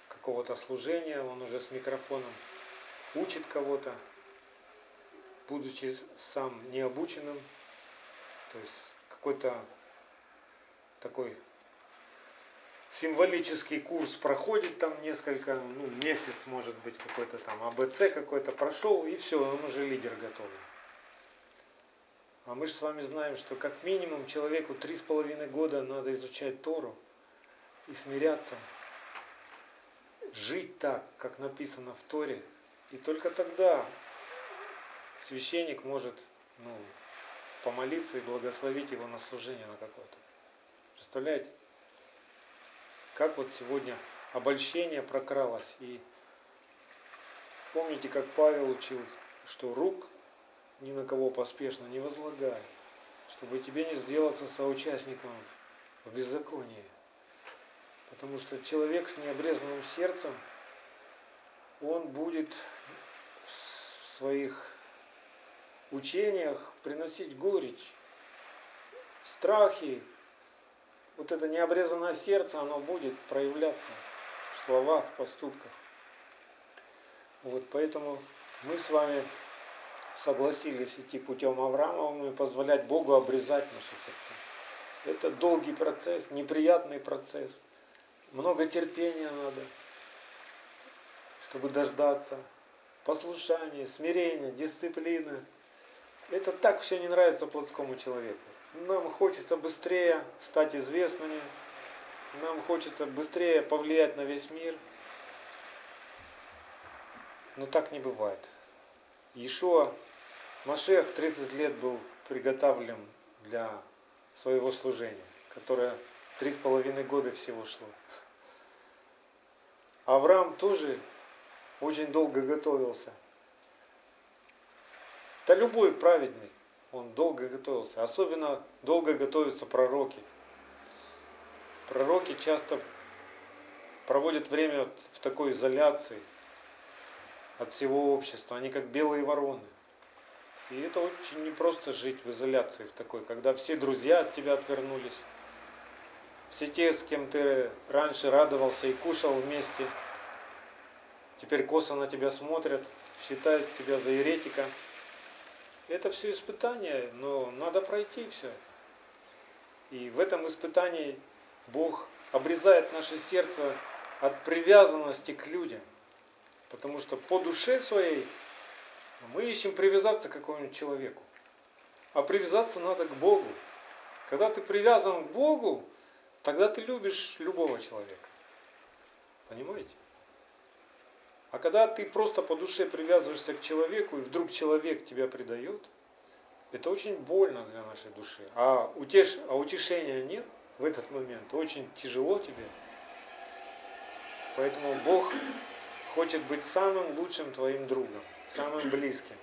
какого-то служения, он уже с микрофоном учит кого-то, будучи сам необученным, то есть какой-то такой символический курс проходит там несколько, ну, месяц может быть какой-то там АБЦ какой-то прошел, и все, он уже лидер готовый. А мы же с вами знаем, что как минимум человеку три с половиной года надо изучать Тору и смиряться, жить так, как написано в Торе, и только тогда священник может ну, помолиться и благословить его на служение на какое-то. Представляете? как вот сегодня обольщение прокралось. И помните, как Павел учил, что рук ни на кого поспешно не возлагай, чтобы тебе не сделаться соучастником в беззаконии. Потому что человек с необрезанным сердцем, он будет в своих учениях приносить горечь, страхи, вот это необрезанное сердце, оно будет проявляться в словах, в поступках. Вот поэтому мы с вами согласились идти путем Авраамовым и позволять Богу обрезать наши сердца. Это долгий процесс, неприятный процесс. Много терпения надо, чтобы дождаться. Послушание, смирение, дисциплина. Это так все не нравится плотскому человеку. Нам хочется быстрее стать известными, нам хочется быстрее повлиять на весь мир. Но так не бывает. Иешуа Машех 30 лет был приготовлен для своего служения, которое три с половиной года всего шло. Авраам тоже очень долго готовился. Да любой праведный, он долго готовился. Особенно долго готовятся пророки. Пророки часто проводят время в такой изоляции от всего общества. Они как белые вороны. И это очень непросто жить в изоляции в такой, когда все друзья от тебя отвернулись. Все те, с кем ты раньше радовался и кушал вместе, теперь косо на тебя смотрят, считают тебя за еретика. Это все испытание, но надо пройти все. И в этом испытании Бог обрезает наше сердце от привязанности к людям. Потому что по душе своей мы ищем привязаться к какому-нибудь человеку. А привязаться надо к Богу. Когда ты привязан к Богу, тогда ты любишь любого человека. Понимаете? А когда ты просто по душе привязываешься к человеку, и вдруг человек тебя предает, это очень больно для нашей души. А, утеш... а утешения нет в этот момент. Очень тяжело тебе. Поэтому Бог хочет быть самым лучшим твоим другом, самым близким,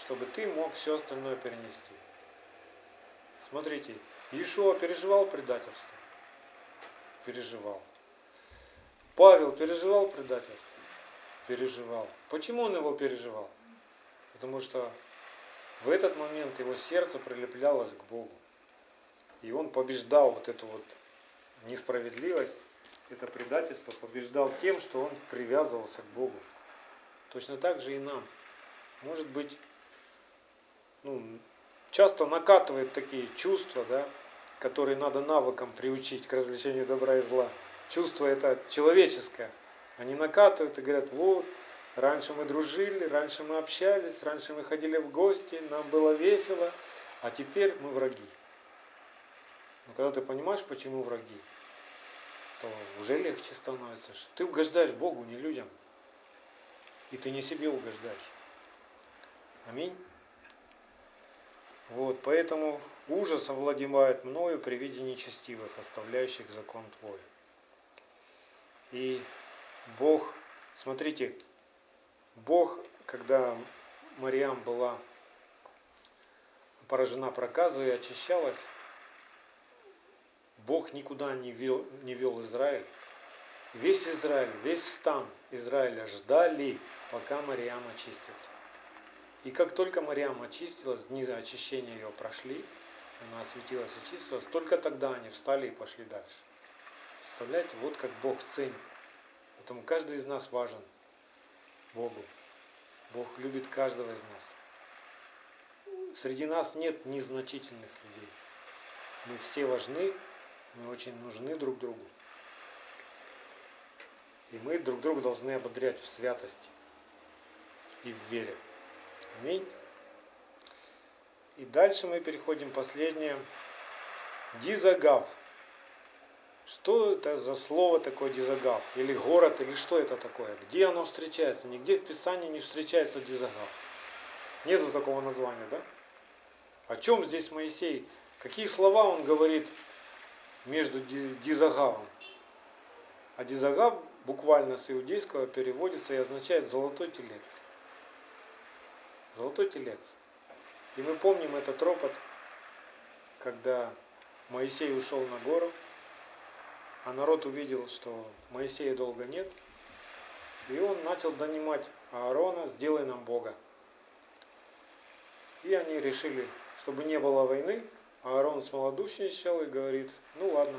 чтобы ты мог все остальное перенести. Смотрите, Иешуа переживал предательство? Переживал. Павел переживал предательство? Переживал. Почему он его переживал? Потому что в этот момент его сердце прилеплялось к Богу. И он побеждал вот эту вот несправедливость, это предательство побеждал тем, что он привязывался к Богу. Точно так же и нам. Может быть, ну, часто накатывает такие чувства, да, которые надо навыкам приучить к развлечению добра и зла. Чувство это человеческое. Они накатывают и говорят, вот, раньше мы дружили, раньше мы общались, раньше мы ходили в гости, нам было весело, а теперь мы враги. Но когда ты понимаешь, почему враги, то уже легче становится. Ты угождаешь Богу, не людям. И ты не себе угождаешь. Аминь. Вот, поэтому ужас овладевает мною при виде нечестивых, оставляющих закон Твой. И Бог, смотрите, Бог, когда Мариам была поражена проказой и очищалась, Бог никуда не вел, не вел Израиль. Весь Израиль, весь стан Израиля ждали, пока Мариам очистится. И как только Мариам очистилась, дни очищения ее прошли, она осветилась и очистилась, только тогда они встали и пошли дальше. Представляете, вот как Бог ценит. Поэтому каждый из нас важен Богу. Бог любит каждого из нас. Среди нас нет незначительных людей. Мы все важны мы очень нужны друг другу. И мы друг друга должны ободрять в святости и в вере. Аминь. И дальше мы переходим последнее. Дизагав. Что это за слово такое дизагав? Или город, или что это такое? Где оно встречается? Нигде в Писании не встречается дизагав. Нету такого названия, да? О чем здесь Моисей? Какие слова он говорит между дизагавом. А дизагав буквально с иудейского переводится и означает золотой телец. Золотой телец. И мы помним этот ропот, когда Моисей ушел на гору, а народ увидел, что Моисея долго нет, и он начал донимать Аарона, сделай нам Бога. И они решили, чтобы не было войны, а Аарон смолодушничал и говорит, ну ладно,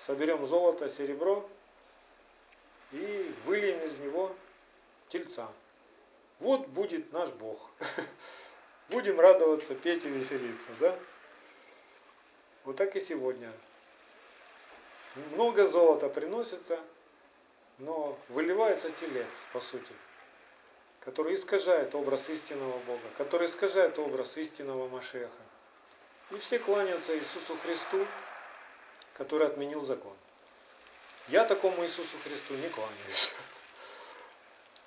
соберем золото, серебро и выльем из него тельца. Вот будет наш Бог. Будем радоваться, петь и веселиться, да? Вот так и сегодня. Много золота приносится, но выливается телец, по сути, который искажает образ истинного Бога, который искажает образ истинного Машеха. И все кланяются Иисусу Христу, который отменил закон. Я такому Иисусу Христу не кланяюсь.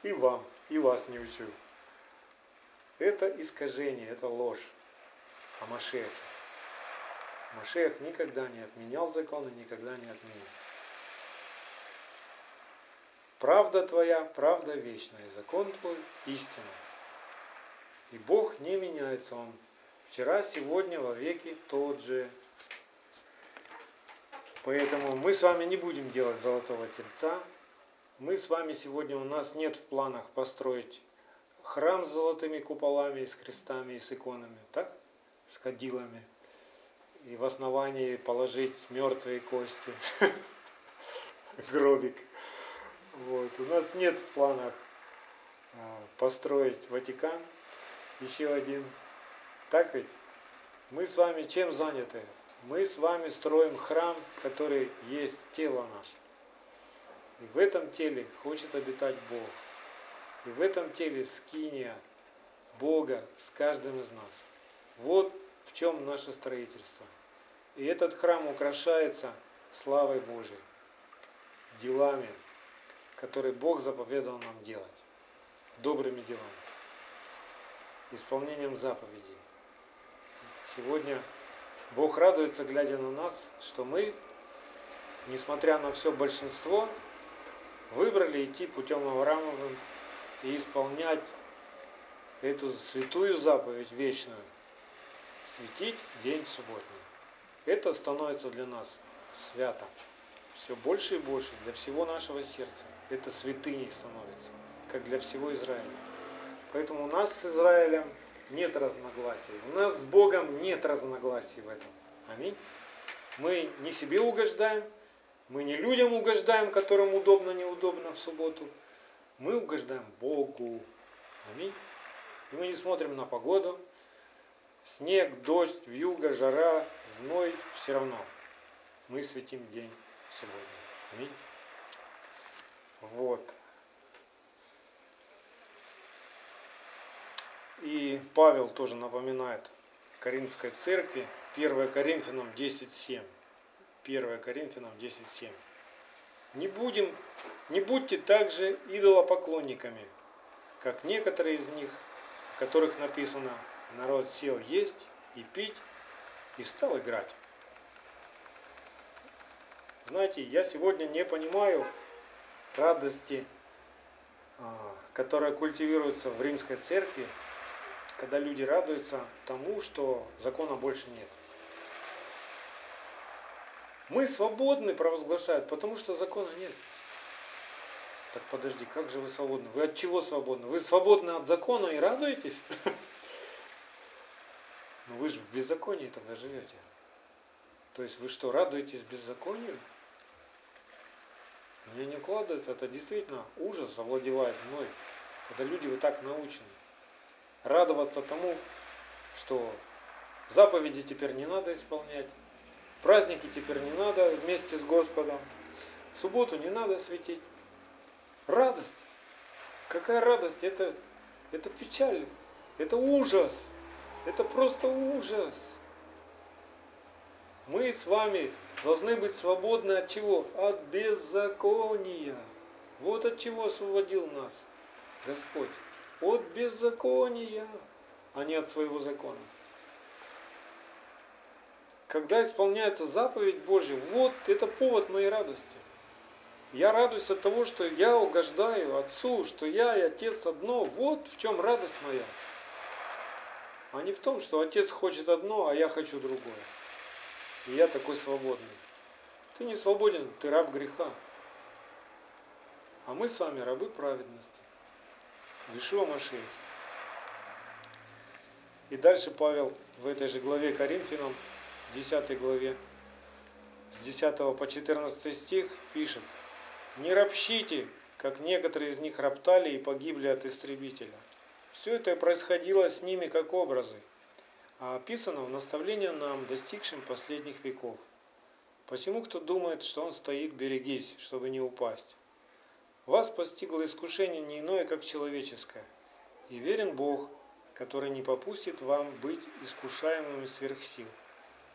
И вам, и вас не учу. это искажение, это ложь о Машехе. Машех никогда не отменял закон и никогда не отменит. Правда твоя, правда вечная, закон твой истина. И Бог не меняется, Он вчера, сегодня, во веки тот же. Поэтому мы с вами не будем делать золотого тельца. Мы с вами сегодня, у нас нет в планах построить храм с золотыми куполами, с крестами с иконами, так? С кадилами. И в основании положить мертвые кости. Гробик. Вот. У нас нет в планах а, построить Ватикан, еще один. Так ведь? Мы с вами чем заняты? Мы с вами строим храм, который есть тело наше. И в этом теле хочет обитать Бог. И в этом теле скиния Бога с каждым из нас. Вот в чем наше строительство. И этот храм украшается славой Божией, делами, которые Бог заповедал нам делать, добрыми делами, исполнением заповедей. Сегодня Бог радуется, глядя на нас, что мы, несмотря на все большинство, выбрали идти путем Авраамовым и исполнять эту святую заповедь вечную, светить день субботний. Это становится для нас свято. Все больше и больше для всего нашего сердца. Это святыней становится, как для всего Израиля. Поэтому у нас с Израилем нет разногласий. У нас с Богом нет разногласий в этом. Аминь. Мы не себе угождаем, мы не людям угождаем, которым удобно, неудобно в субботу. Мы угождаем Богу. Аминь. И мы не смотрим на погоду. Снег, дождь, вьюга, жара, зной. Все равно. Мы светим день сегодня. Аминь. Вот. И Павел тоже напоминает Коринфской церкви, 1 Коринфянам 10.7. 1 Коринфянам 10.7. Не будем, не будьте также идолопоклонниками, как некоторые из них, о которых написано, народ сел есть и пить и стал играть. Знаете, я сегодня не понимаю радости, а, которая культивируется в римской церкви, когда люди радуются тому, что закона больше нет. Мы свободны, провозглашают, потому что закона нет. Так подожди, как же вы свободны? Вы от чего свободны? Вы свободны от закона и радуетесь? Ну вы же в беззаконии тогда живете. То есть вы что, радуетесь беззаконию? Мне не укладывается, это действительно ужас овладевает мной, когда люди вот так научены радоваться тому, что заповеди теперь не надо исполнять, праздники теперь не надо вместе с Господом, субботу не надо светить. Радость. Какая радость? Это, это печаль, это ужас, это просто ужас. Мы с вами должны быть свободны от чего? От беззакония. Вот от чего освободил нас Господь от беззакония, а не от своего закона. Когда исполняется заповедь Божья, вот это повод моей радости. Я радуюсь от того, что я угождаю Отцу, что я и Отец одно. Вот в чем радость моя. А не в том, что Отец хочет одно, а я хочу другое. И я такой свободный. Ты не свободен, ты раб греха. А мы с вами рабы праведности. Ишуа Машех. И дальше Павел в этой же главе Коринфянам, 10 главе, с 10 по 14 стих пишет, «Не ропщите, как некоторые из них роптали и погибли от истребителя. Все это происходило с ними как образы, а описано в наставлении нам, достигшим последних веков. Посему, кто думает, что он стоит, берегись, чтобы не упасть. Вас постигло искушение не иное, как человеческое. И верен Бог, который не попустит вам быть искушаемыми сверх сил.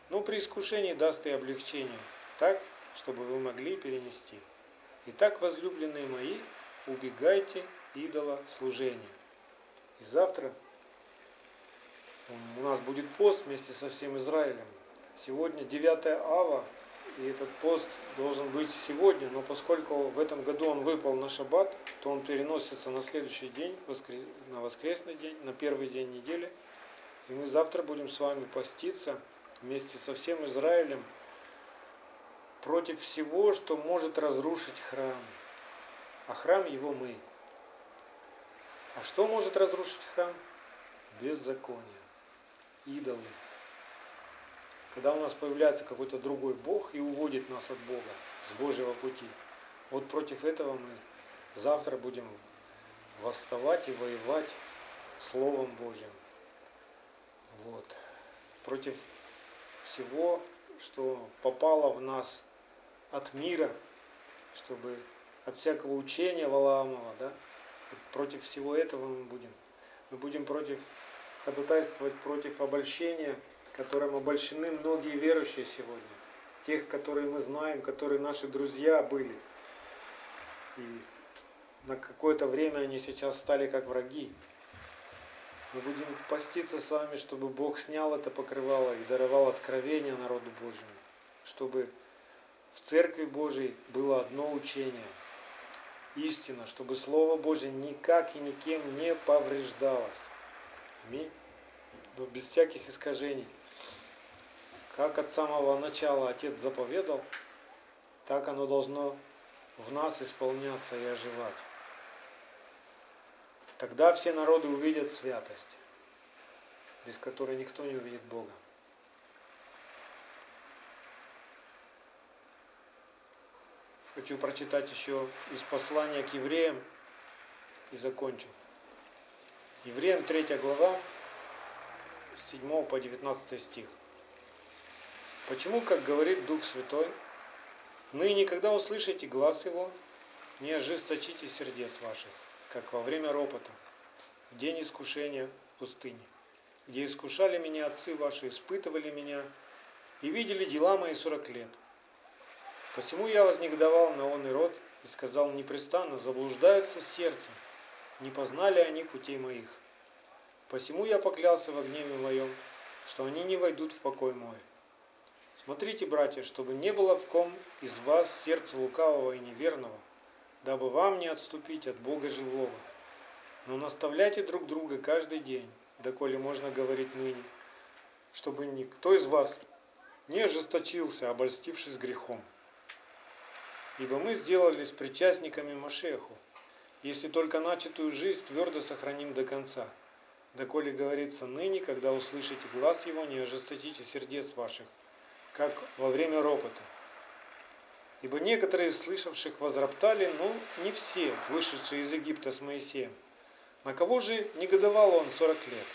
Но при искушении даст и облегчение, так, чтобы вы могли перенести. Итак, возлюбленные мои, убегайте идола служения. И завтра у нас будет пост вместе со всем Израилем. Сегодня 9 ава, и этот пост должен быть сегодня, но поскольку в этом году он выпал на шаббат, то он переносится на следующий день, на воскресный день, на первый день недели. И мы завтра будем с вами поститься вместе со всем Израилем против всего, что может разрушить храм. А храм его мы. А что может разрушить храм? Беззаконие, идолы, когда у нас появляется какой-то другой Бог и уводит нас от Бога, с Божьего пути. Вот против этого мы завтра будем восставать и воевать Словом Божьим. Вот. Против всего, что попало в нас от мира, чтобы от всякого учения Валаамова, да, против всего этого мы будем. Мы будем против ходатайствовать против обольщения которым обольщены многие верующие сегодня. Тех, которые мы знаем, которые наши друзья были. И на какое-то время они сейчас стали как враги. Мы будем поститься с вами, чтобы Бог снял это покрывало и даровал откровение народу Божьему. Чтобы в Церкви Божьей было одно учение. Истина, чтобы Слово Божье никак и никем не повреждалось. Аминь. Без всяких искажений. Как от самого начала Отец заповедал, так оно должно в нас исполняться и оживать. Тогда все народы увидят святость, без которой никто не увидит Бога. Хочу прочитать еще из послания к евреям и закончу. Евреям 3 глава, с 7 по 19 стих. Почему, как говорит Дух Святой, ныне, когда услышите глаз Его, не ожесточите сердец ваших, как во время ропота, в день искушения в пустыне, где искушали меня отцы ваши, испытывали меня и видели дела мои сорок лет. Посему я вознегодовал на он и род и сказал непрестанно, заблуждаются сердцем, не познали они путей моих. Посему я поклялся во гневе моем, что они не войдут в покой мой. Смотрите, братья, чтобы не было в ком из вас сердца лукавого и неверного, дабы вам не отступить от Бога живого. Но наставляйте друг друга каждый день, доколе можно говорить ныне, чтобы никто из вас не ожесточился, обольстившись грехом. Ибо мы сделались причастниками Машеху, если только начатую жизнь твердо сохраним до конца. Доколе говорится ныне, когда услышите глаз его, не ожесточите сердец ваших, как во время ропота. Ибо некоторые слышавших возроптали, но не все, вышедшие из Египта с Моисеем. На кого же негодовал он сорок лет?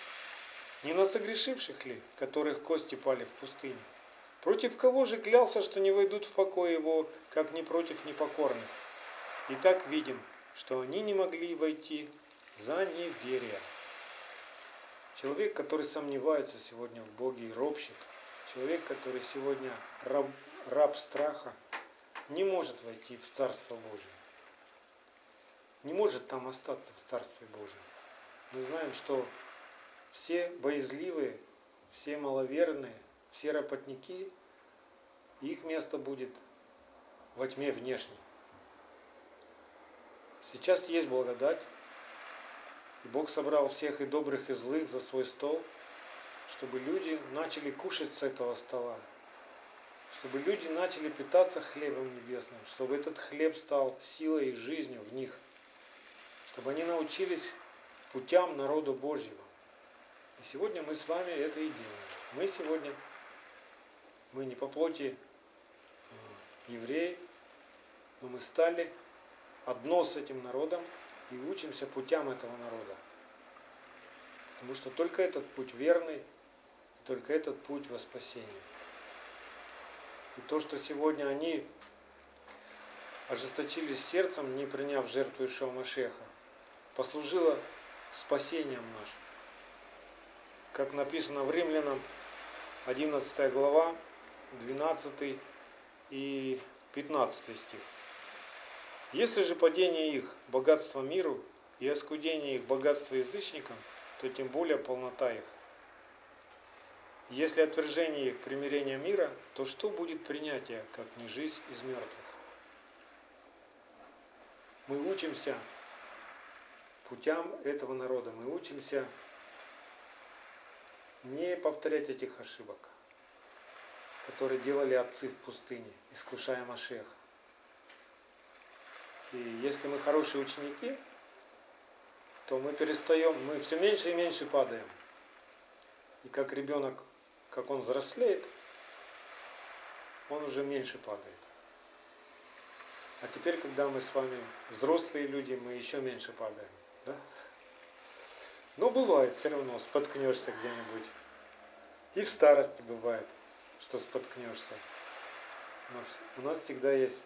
Не на согрешивших ли, которых кости пали в пустыне? Против кого же клялся, что не войдут в покой его, как не против непокорных? И так видим, что они не могли войти за неверие. Человек, который сомневается сегодня в Боге и ропщик – Человек, который сегодня раб, раб страха, не может войти в Царство Божие. Не может там остаться в Царстве Божьем. Мы знаем, что все боязливые, все маловерные, все работники, их место будет во тьме внешней. Сейчас есть благодать, и Бог собрал всех и добрых, и злых за свой стол – чтобы люди начали кушать с этого стола, чтобы люди начали питаться хлебом небесным, чтобы этот хлеб стал силой и жизнью в них, чтобы они научились путям народа Божьего. И сегодня мы с вами это и делаем. Мы сегодня, мы не по плоти э, евреи, но мы стали одно с этим народом и учимся путям этого народа. Потому что только этот путь верный, только этот путь во спасение. И то, что сегодня они ожесточились сердцем, не приняв жертву Ишуа Машеха, послужило спасением нашим. Как написано в Римлянам, 11 глава, 12 и 15 стих. Если же падение их богатство миру и оскудение их богатство язычникам, то тем более полнота их – Если отвержение их примирение мира, то что будет принятие, как не жизнь из мертвых? Мы учимся путям этого народа, мы учимся не повторять этих ошибок, которые делали отцы в пустыне, искушая Машеха. И если мы хорошие ученики, то мы перестаем, мы все меньше и меньше падаем. И как ребенок, как он взрослеет, он уже меньше падает. А теперь, когда мы с вами взрослые люди, мы еще меньше падаем. Да? Но бывает все равно, споткнешься где-нибудь. И в старости бывает, что споткнешься. Но у нас всегда есть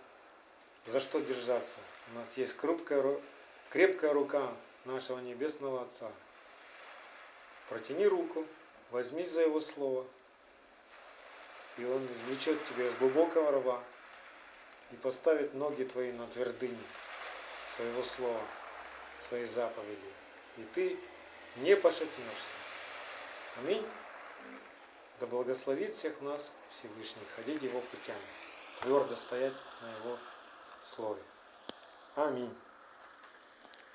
за что держаться. У нас есть крепкая, крепкая рука нашего Небесного Отца. Протяни руку, возьмись за Его Слово, и Он извлечет тебя из глубокого рва и поставит ноги твои на твердыни своего Слова, своей заповеди. И ты не пошатнешься. Аминь. Да благословит всех нас Всевышний, ходить Его путями, твердо стоять на Его Слове. Аминь.